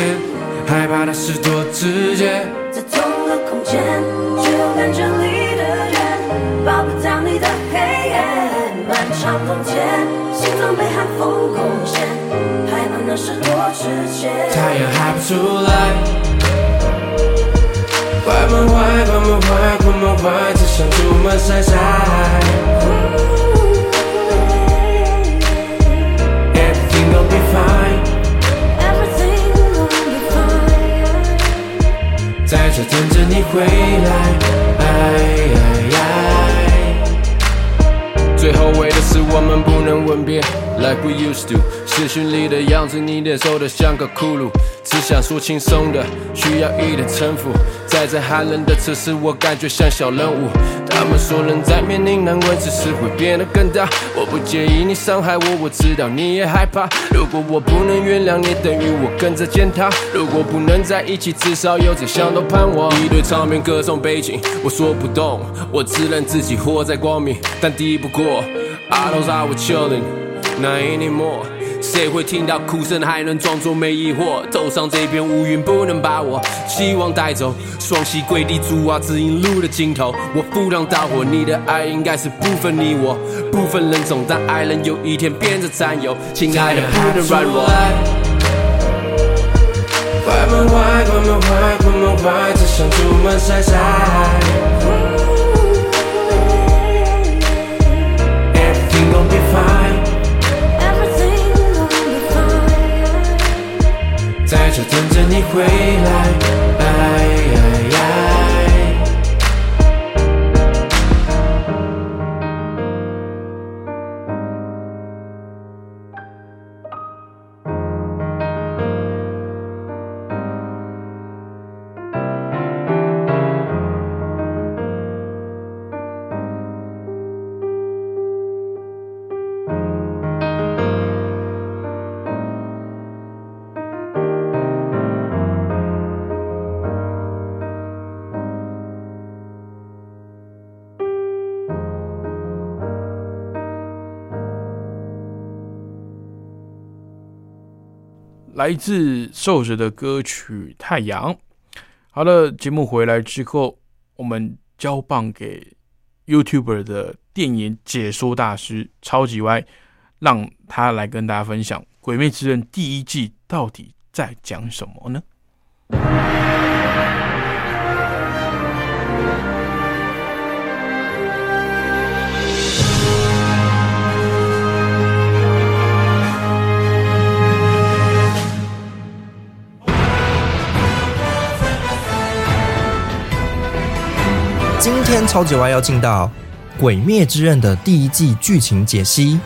害怕的事多直接，在同个空间，却又感觉离得远，抱不到你的黑夜。漫长冬天，心脏被寒风攻陷，害怕的事多直接。太阳还不出来，坏，坏，坏，只想出门晒晒。在等着你回来，最后悔的是我们不能吻别，like we used to。视讯里的样子，你脸瘦得像个骷髅。只想说轻松的，需要一点城府。在寒冷的城市，我感觉像小人物。他们说人在面临难关，只是会变得更大。我不介意你伤害我，我知道你也害怕。如果我不能原谅你，等于我跟着践踏。如果不能在一起，至少有这相同盼望。一堆场面歌颂背景，我说不动，我只能自己活在光明，但敌不过。I don't know what chilling, not anymore. 谁会听到哭声还能装作没疑惑？头上这片乌云不能把我希望带走。双膝跪地，主啊，指引路的尽头。我赴汤蹈火，你的爱应该是不分你我，不分人种，但爱人有一天变成占有。亲爱的，不能软弱。关门坏，关门坏，关门坏，只想出门晒晒。就等着你回来。来自受者的歌曲《太阳》。好了，节目回来之后，我们交棒给 YouTuber 的电影解说大师超级歪，让他来跟大家分享《鬼灭之刃》第一季到底在讲什么呢？今天超级歪要进到《鬼灭之刃》的第一季剧情解析。《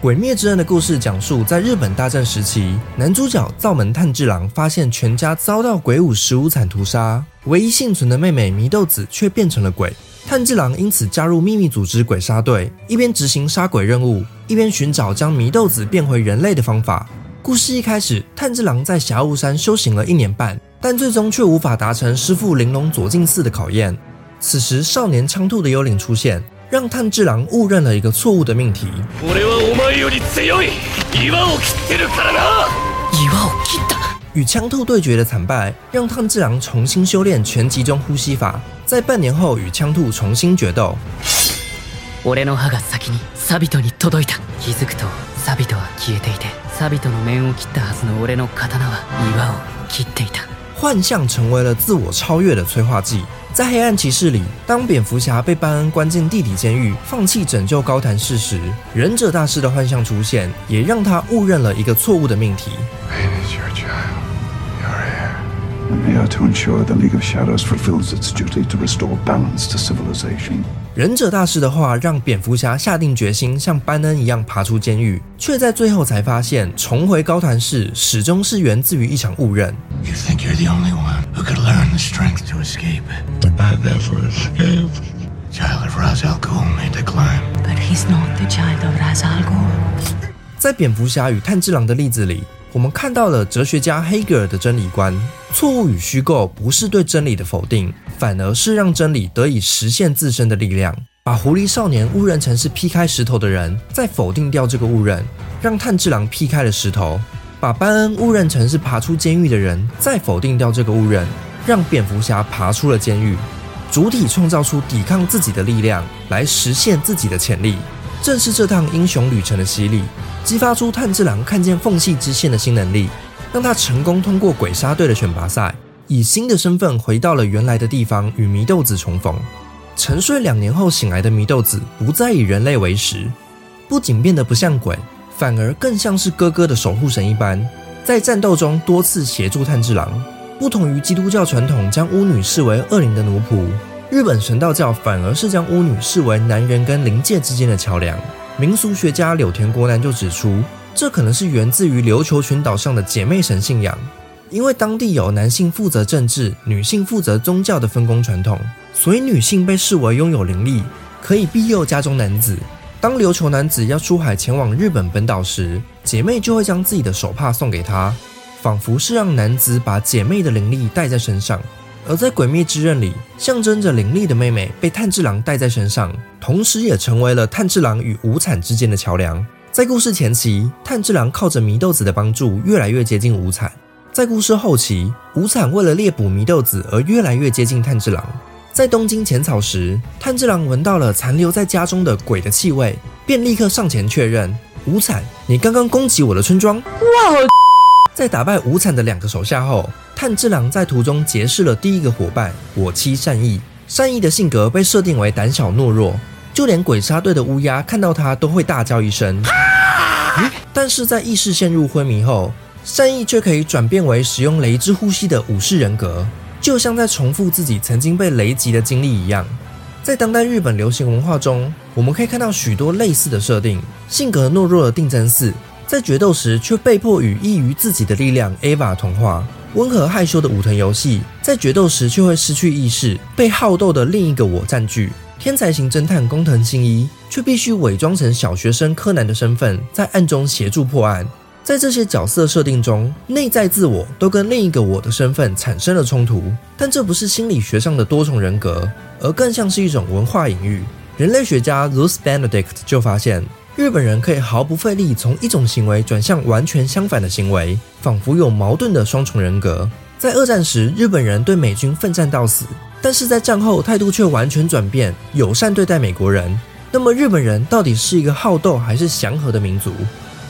鬼灭之刃》的故事讲述，在日本大战时期，男主角灶门炭治郎发现全家遭到鬼舞十五惨屠杀，唯一幸存的妹妹祢豆子却变成了鬼。炭治郎因此加入秘密组织鬼杀队，一边执行杀鬼任务，一边寻找将祢豆子变回人类的方法。故事一开始，炭治郎在霞雾山修行了一年半，但最终却无法达成师父玲珑左近寺的考验。此时，少年枪兔的幽灵出现，让炭治郎误认了一个错误的命题。与枪兔对决的惨败，让炭治郎重新修炼全集中呼吸法，在半年后与枪兔重新决斗。俺の歯が先にサビトに届いた気づくとサビトは消えていてサビトの面を切ったはずの俺の刀は岩を切っていた幻象成为了自我超越的催化剂。 在黑暗骑士里，当蝙蝠侠被班恩关进地底监狱，放弃拯救高谭市时，忍者大师的幻象出现，也让他误认了一个错误的命题。Pain is your child. You're here. I'm here to ensure the League of Shadows fulfills its duty to restore balance to civilization. 忍者大师的话让蝙蝠侠下定决心像班恩一样爬出监狱，却在最后才发现，重回高谭市始终是源自于一场误认。You think you're the only one who could learn the strength to escape. But I never escaped. Child of Ra's al Ghul may decline. But he's not the child of Ra's al Ghul. 在蝙蝠侠与炭治郎的例子里，我们看到了哲学家黑格尔的真理观：错误与虚构不是对真理的否定，反而是让真理得以实现自身的力量。把狐狸少年误认成是劈开石头的人，再否定掉这个误认，让炭治郎劈开了石头；把班恩误认成是爬出监狱的人，再否定掉这个误认，让蝙蝠侠爬出了监狱。主体创造出抵抗自己的力量，来实现自己的潜力。正是这趟英雄旅程的洗礼，激发出炭治郎看见缝隙之线的新能力，让他成功通过鬼杀队的选拔赛，以新的身份回到了原来的地方与祢豆子重逢。沉睡两年后醒来的祢豆子，不再以人类为食，不仅变得不像鬼，反而更像是哥哥的守护神一般，在战斗中多次协助炭治郎。不同于基督教传统将巫女视为恶灵的奴仆，日本神道教反而是将巫女视为男人跟灵界之间的桥梁。民俗学家柳田国男就指出，这可能是源自于琉球群岛上的姐妹神信仰，因为当地有男性负责政治、女性负责宗教的分工传统，所以女性被视为拥有灵力，可以庇佑家中男子。当琉球男子要出海前往日本本岛时，姐妹就会将自己的手帕送给他，仿佛是让男子把姐妹的灵力带在身上。而在《鬼灭之刃》里，象征着灵力的妹妹被炭治郎带在身上，同时也成为了炭治郎与无惨之间的桥梁。在故事前期，炭治郎靠着祢豆子的帮助，越来越接近无惨；在故事后期，无惨为了猎捕祢豆子而越来越接近炭治郎。在东京浅草时，炭治郎闻到了残留在家中的鬼的气味，便立刻上前确认：“无惨，你刚刚攻击我的村庄。”哇在打败无惨的两个手下后，炭治郎在途中结识了第一个伙伴我妻善意。善意的性格被设定为胆小懦弱，就连鬼杀队的乌鸦看到他都会大叫一声。嗯但是在意识陷入昏迷后，善意却可以转变为使用雷之呼吸的武士人格，就像在重复自己曾经被雷击的经历一样。在当代日本流行文化中，我们可以看到许多类似的设定。性格懦弱的定真寺，在决斗时却被迫与异于自己的力量 Ava 同化；温和害羞的武藤游戏，在决斗时却会失去意识，被好斗的另一个我占据。天才型侦探工藤新一却必须伪装成小学生柯南的身份，在暗中协助破案。在这些角色设定中，内在自我都跟另一个我的身份产生了冲突，但这不是心理学上的多重人格，而更像是一种文化隐喻。人类学家 Luz Benedict 就发现，日本人可以毫不费力从一种行为转向完全相反的行为，仿佛有矛盾的双重人格。在二战时，日本人对美军奋战到死，但是在战后态度却完全转变，友善对待美国人。那么日本人到底是一个好斗还是祥和的民族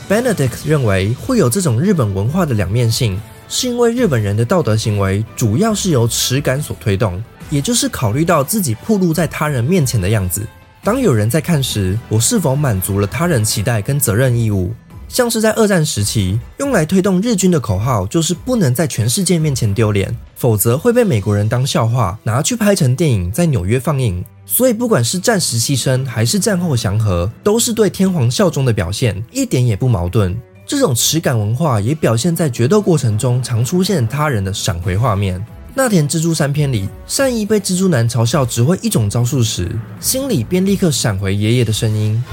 ？Benedict 认为会有这种日本文化的两面性，是因为日本人的道德行为主要是由耻感所推动，也就是考虑到自己暴露在他人面前的样子。当有人在看时，我是否满足了他人期待跟责任义务？像是在二战时期用来推动日军的口号，就是不能在全世界面前丢脸，否则会被美国人当笑话拿去拍成电影，在纽约放映。所以不管是战时牺牲还是战后祥和，都是对天皇效忠的表现，一点也不矛盾。这种耻感文化也表现在决斗过程中常出现他人的闪回画面。那田蜘蛛三篇里，善意被蜘蛛男嘲笑只会一种招数时，心里便立刻闪回爷爷的声音。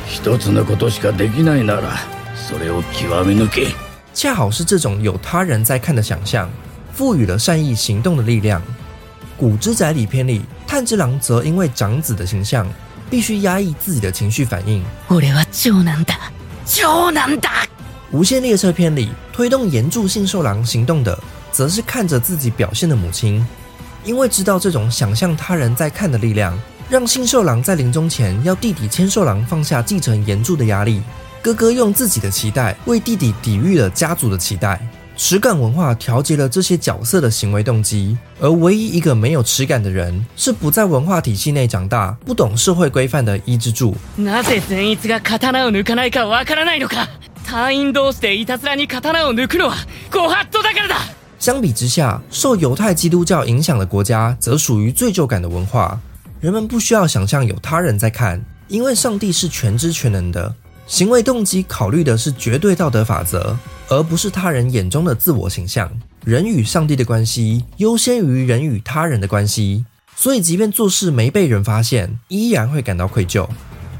恰好是这种有他人在看的想象，赋予了善意行动的力量。古之仔里篇里，炭治郎则因为长子的形象，必须压抑自己的情绪反应。无限列车篇里，推动岩柱信受郎行动的。则是看着自己表现的母亲，因为知道这种想象他人在看的力量，让信受郎在临终前要弟弟千寿郎放下继承岩柱的压力。哥哥用自己的期待为弟弟抵御了家族的期待，耻感文化调节了这些角色的行为动机。而唯一一个没有耻感的人，是不在文化体系内长大、不懂社会规范的伊之助。なぜ善逸が刀を抜かないかわからないのか。隊員同士でいたずらに刀を抜くのはご法度だからだ。相比之下，受犹太基督教影响的国家则属于罪疚感的文化。人们不需要想象有他人在看，因为上帝是全知全能的。行为动机考虑的是绝对道德法则， 而不是他人眼中的自我形象。人与上帝的关系优先于人与他人的关系，所以即便做事没被人发现，依然会感到愧疚。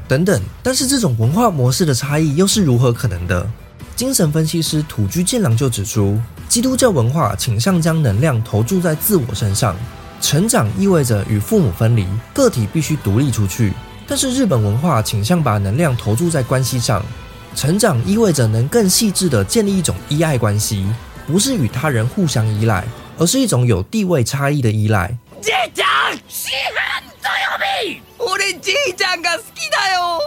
等等，但是这种文化模式的差异又是如何可能的？精神分析师土居健郎就指出。基督教文化倾向将能量投注在自我身上，成长意味着与父母分离，个体必须独立出去。但是日本文化倾向把能量投注在关系上，成长意味着能更细致地建立一种依爱关系，不是与他人互相依赖，而是一种有地位差异的依赖。じいちゃん、四分土曜日。俺じいちゃんが好きだよ。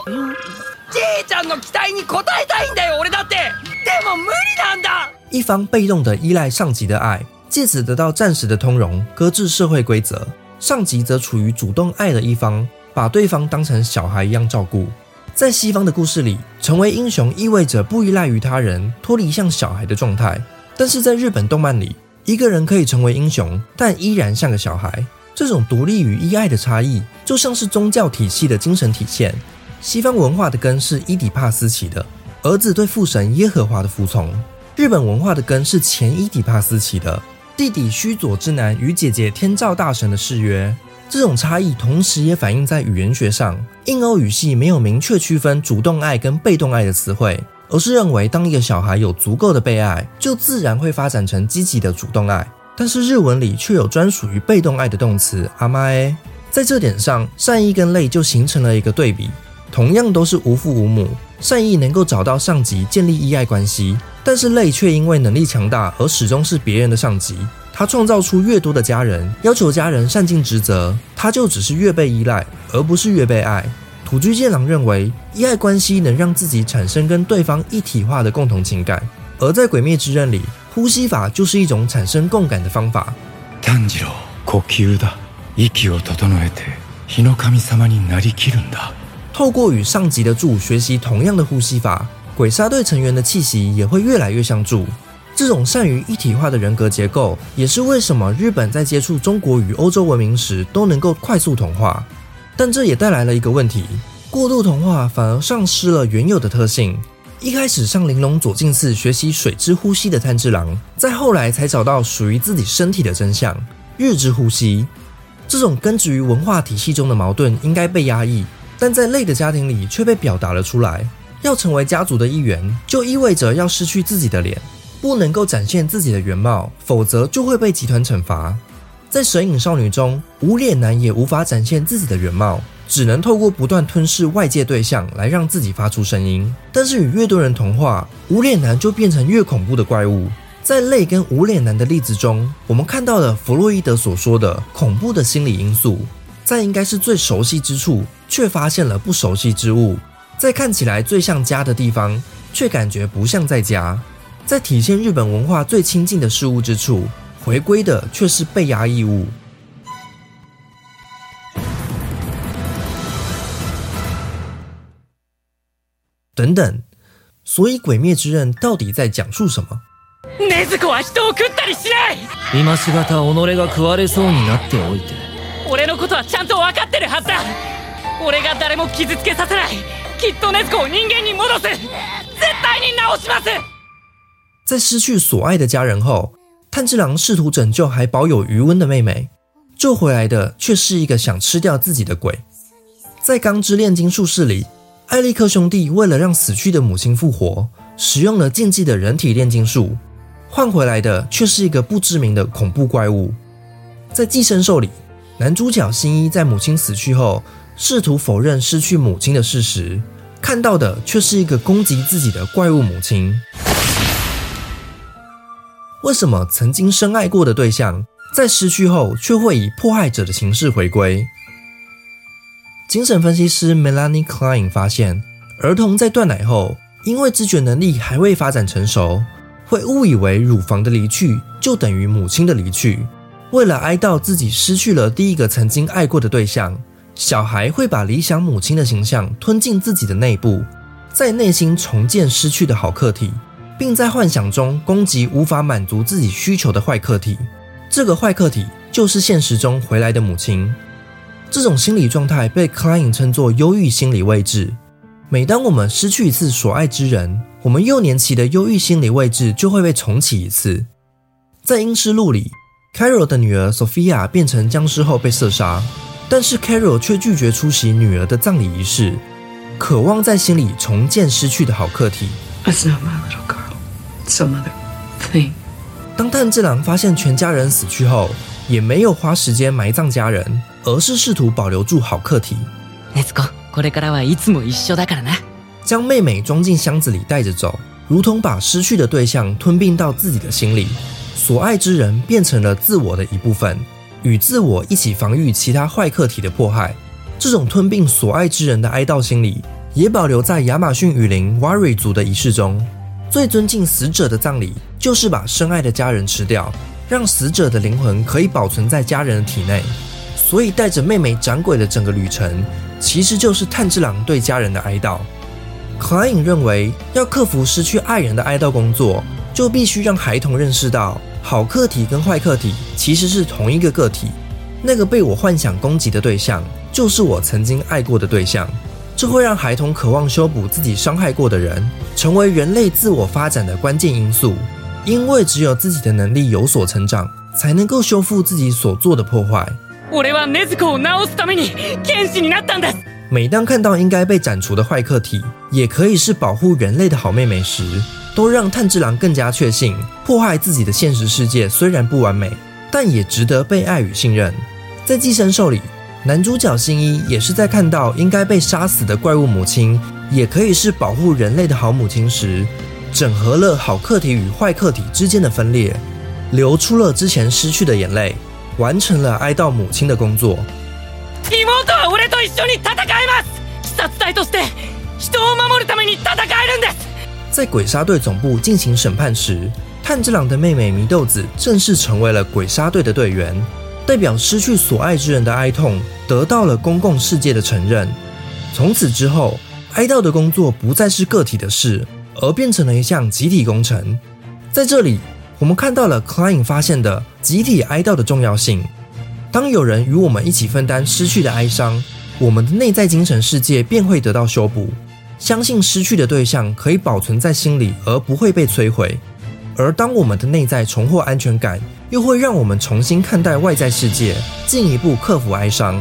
じいちゃんの期待に応えたいんだよ。俺だって。でも無理なんだ。一方被动的依赖上级的爱，借此得到暂时的通融，搁置社会规则；上级则处于主动爱的一方，把对方当成小孩一样照顾。 在西方的故事里，成为英雄意味着不依赖于他人，脱离像小孩的状态；但是在日本动漫里，一个人可以成为英雄，但依然像个小孩。这种独立与依赖的差异，就像是宗教体系的精神体现。西方文化的根是伊底帕斯起的，儿子对父神耶和华的服从。日本文化的根是前伊底帕斯起的，弟弟须佐之男与姐姐天照大神的誓约。这种差异同时也反映在语言学上，印欧语系没有明确区分主动爱跟被动爱的词汇，而是认为当一个小孩有足够的被爱，就自然会发展成积极的主动爱。但是日文里却有专属于被动爱的动词阿妈诶，在这点上，善意跟泪就形成了一个对比。同样都是无父无母，善意能够找到上级建立依爱关系。但是累却因为能力强大而始终是别人的上级，他创造出越多的家人，要求家人善尽职责，他就只是越被依赖，而不是越被爱。土居健郎认为，依爱关系能让自己产生跟对方一体化的共同情感，而在鬼灭之刃里，呼吸法就是一种产生共感的方法。炭治郎、呼吸だ。息を整えて、日の神様になりきるんだ。透过与上级的柱学习同样的呼吸法。鬼杀队成员的气息也会越来越像柱。 这种善于一体化的人格结构，也是为什么日本在接触中国与欧洲文明时都能够快速同化。但这也带来了一个问题：过度同化反而丧失了原有的特性。一开始上玲珑左近寺学习水之呼吸的炭治郎，在后来才找到属于自己身体的真相——日之呼吸。这种根植于文化体系中的矛盾应该被压抑，但在累的家庭里却被表达了出来。要成为家族的一员，就意味着要失去自己的脸，不能够展现自己的原貌，否则就会被集团惩罚。在《神隐少女》中，无脸男也无法展现自己的原貌，只能透过不断吞噬外界对象来让自己发出声音。但是与越多人同化，无脸男就变成越恐怖的怪物。在泪跟无脸男的例子中，我们看到了弗洛伊德所说的恐怖的心理因素，在应该是最熟悉之处，却发现了不熟悉之物；在看起来最像家的地方，却感觉不像在家；在体现日本文化最亲近的事物之处，回归的却是被压抑物。等等，所以《鬼灭之刃》到底在讲述什么？禰豆子は人を食ったりしない今しがた己が食われそうになっておいて俺のことはちゃんと分かってるはずだ俺が誰も傷つけさせないきっと禰豆子を人間に戻す絶対に直します 在失去所爱的家人后，炭治郎试图拯救还保有余温的妹妹，救回来的却是一个想吃掉自己的鬼。在钢之炼金术士里，艾利克兄弟为了让死去的母亲复活，使用了禁忌的人体炼金术，换回来的却是一个不知名的恐怖怪物。在寄生兽里，男主角新一在母亲死去后，试图否认失去母亲的事实，看到的却是一个攻击自己的怪物母亲。为什么曾经深爱过的对象，在失去后却会以迫害者的形式回归？精神分析师 Melanie Klein 发现，儿童在断奶后，因为知觉能力还未发展成熟，会误以为乳房的离去就等于母亲的离去。为了哀悼自己失去了第一个曾经爱过的对象，小孩会把理想母亲的形象吞进自己的内部，在内心重建失去的好客体。并在幻想中攻击无法满足自己需求的坏客体，这个坏客体就是现实中回来的母亲。这种心理状态被 Klein 称作忧郁心理位置。每当我们失去一次所爱之人，我们幼年期的忧郁心理位置就会被重启一次。在《阴尸录》里，Carol 的女儿 Sophia 变成僵尸后被射杀，但是 Carol 却拒绝出席女儿的葬礼仪式，渴望在心里重建失去的好客体。some other thing. 当炭治郎发现全家人死去后，也没有花时间埋葬家人，而是试图保留住好客体。禰豆子これからはいつも一緒だからな。将妹妹装进箱子里带着走，如同把失去的对象吞并到自己的心里。所爱之人变成了自我的一部分，与自我一起防御其他坏客体的迫害。这种吞并所爱之人的哀悼心理，也保留在亚马逊雨林瓦瑞族的仪式中。 最尊敬死者的葬礼，就是把深爱的家人吃掉，让死者的灵魂可以保存在家人的体内。所以，带着妹妹斩鬼的整个旅程，其实就是炭治郎对家人的哀悼。可影认为，要克服失去爱人的哀悼工作，就必须让孩童认识到，好客体跟坏客体其实是同一个个体。那个被我幻想攻击的对象，就是我曾经爱过的对象。这会让孩童渴望修补自己伤害过的人，成为人类自我发展的关键因素。因为只有自己的能力有所成长，才能够修复自己所做的破坏。每当看到应该被斩除的坏客体，也可以是保护人类的好妹妹时，都让炭治郎更加确信，破坏自己的现实世界虽然不完美，但也值得被爱与信任。在寄生兽里。男主角新一也是在看到应该被杀死的怪物母亲，也可以是保护人类的好母亲时，整合了好客体与坏客体之间的分裂，流出了之前失去的眼泪，完成了哀悼母亲的工作。在鬼杀队总部进行审判时，炭治郎的妹妹祢豆子正式成为了鬼杀队的队员。代表失去所爱之人的哀痛得到了公共世界的承认。从此之后，哀悼的工作不再是个体的事，而变成了一项集体工程。在这里，我们看到了 Klein 发现的集体哀悼的重要性。当有人与我们一起分担失去的哀伤，我们的内在精神世界便会得到修补。相信失去的对象可以保存在心里，而不会被摧毁。而当我们的内在重获安全感，又会让我们重新看待外在世界，进一步克服哀伤。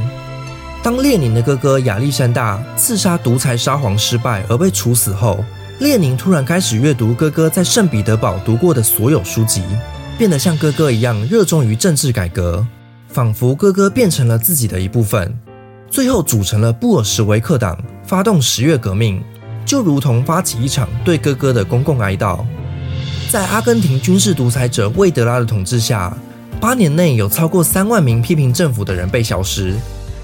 当列宁的哥哥亚历山大刺杀独裁沙皇失败而被处死后，列宁突然开始阅读哥哥在圣彼得堡读过的所有书籍，变得像哥哥一样热衷于政治改革，仿佛哥哥变成了自己的一部分。最后组成了布尔什维克党，发动十月革命，就如同发起一场对哥哥的公共哀悼。在阿根廷军事独裁者魏德拉的统治下，八年内有超过三万名批评政府的人被消失。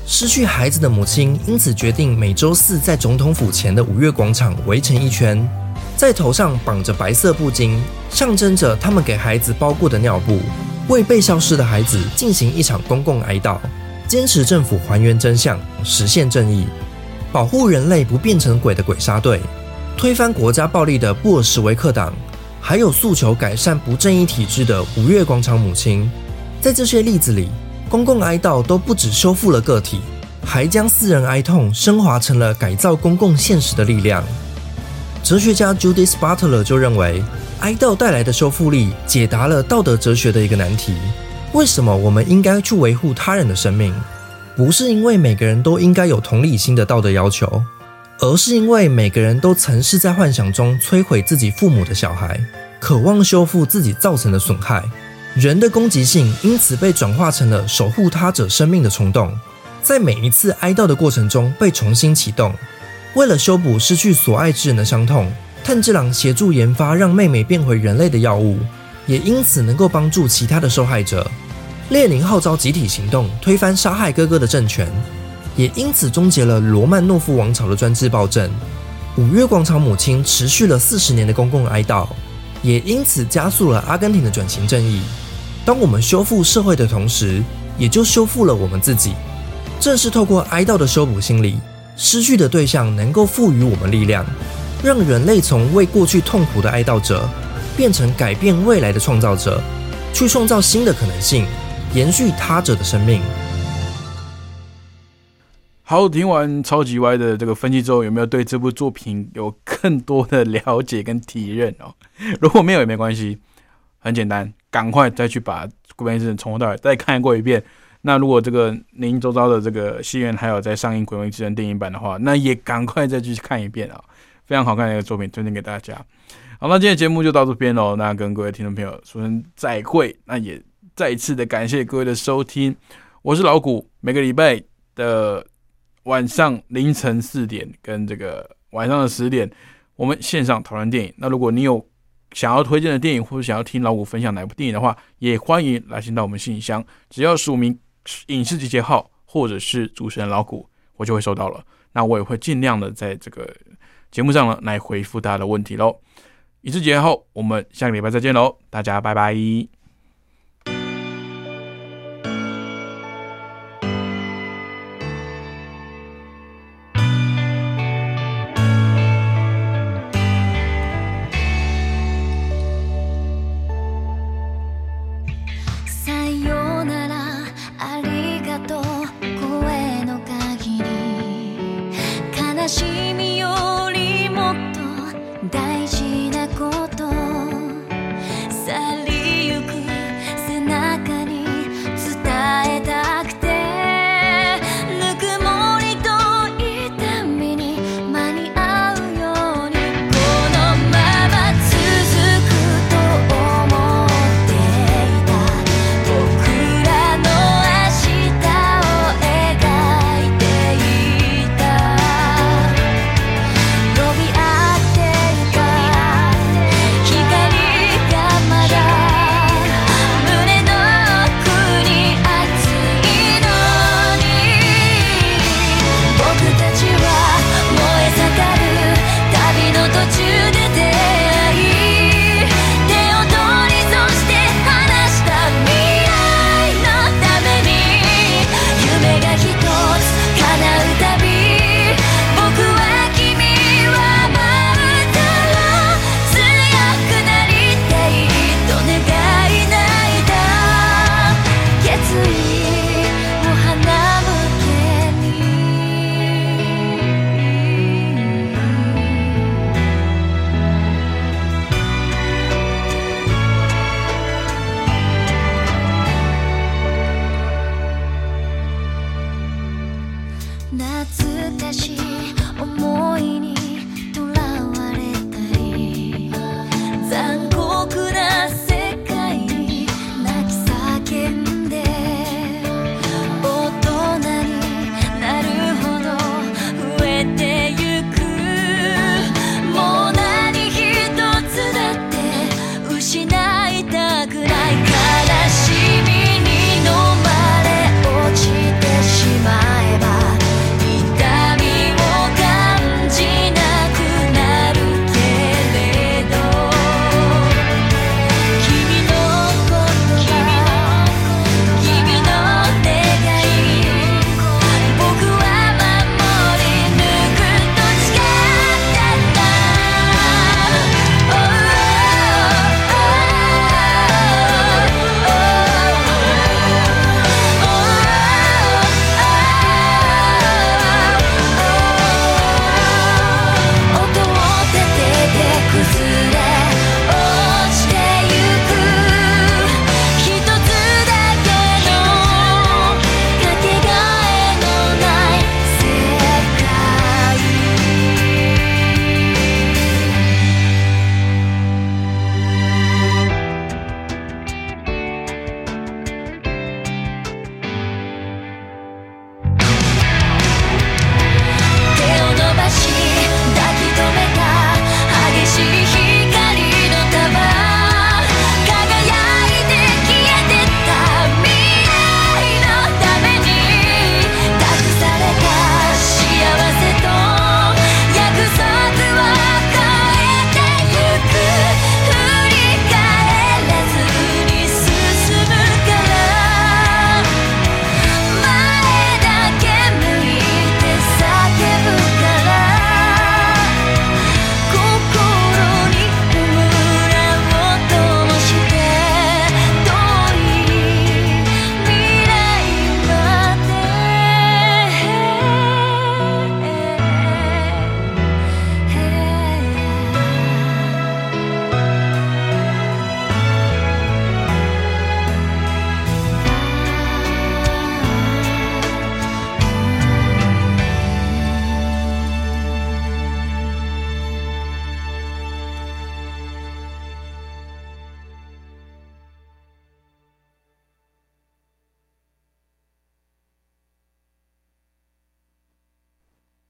失去孩子的母亲因此决定每周四在总统府前的五月广场围成一圈，在头上绑着白色布巾，象征着他们给孩子包过的尿布，为被消失的孩子进行一场公共哀悼，坚持政府还原真相，实现正义，保护人类不变成鬼的鬼杀队，推翻国家暴力的布尔什维克党，还有诉求改善不正义体制的五月广场母亲，在这些例子里。公共哀悼都不只修复了个体，还将私人哀痛升华成了改造公共现实的力量。哲学家 Judith Butler 就认为，哀悼带来的修复力解答了道德哲学的一个难题：为什么我们应该去维护他人的生命？不是因为每个人都应该有同理心的道德要求，而是因为每个人都曾是在幻想中摧毁自己父母的小孩，渴望修复自己造成的损害。人的攻击性因此被转化成了守护他者生命的冲动，在每一次哀悼的过程中被重新启动。为了修补失去所爱之人的伤痛，炭治郎协助研发让妹妹变回人类的药物，也因此能够帮助其他的受害者。列宁号召集体行动，推翻杀害哥哥的政权，也因此终结了罗曼诺夫王朝的专制暴政。五月广场母亲持续了四十年的公共哀悼，也因此加速了阿根廷的转型正义。当我们修复社会的同时，也就修复了我们自己。正是透过哀悼的修补心理，失去的对象能够赋予我们力量，让人类从为过去痛苦的哀悼者，变成改变未来的创造者，去创造新的可能性，延续他者的生命。好，听完超级歪的这个分析之后，有没有对这部作品有更多的了解跟体认哦？[LAUGHS] 如果没有也没关系，很简单。赶快再去把《鬼灭之刃》从头到尾再看过一遍。那如果这个您周遭的这个戏院还有在上映《鬼灭之刃》电影版的话，那也赶快再去看一遍啊！非常好看的一个作品，推荐给大家。好，那今天节目就到这边喽。那跟各位听众朋友说声再会。那也再一次的感谢各位的收听。我是老谷，每个礼拜的晚上凌晨四点跟这个晚上的十点，我们线上讨论电影。那如果你有想要推荐的电影，或者想要听老谷分享哪部电影的话，也欢迎来信到我们信箱，只要署名影视集结号或者是主持人老谷，我就会收到了。那我也会尽量的在这个节目上呢来回复大家的问题喽。影视节后，我们下个礼拜再见喽，大家拜拜。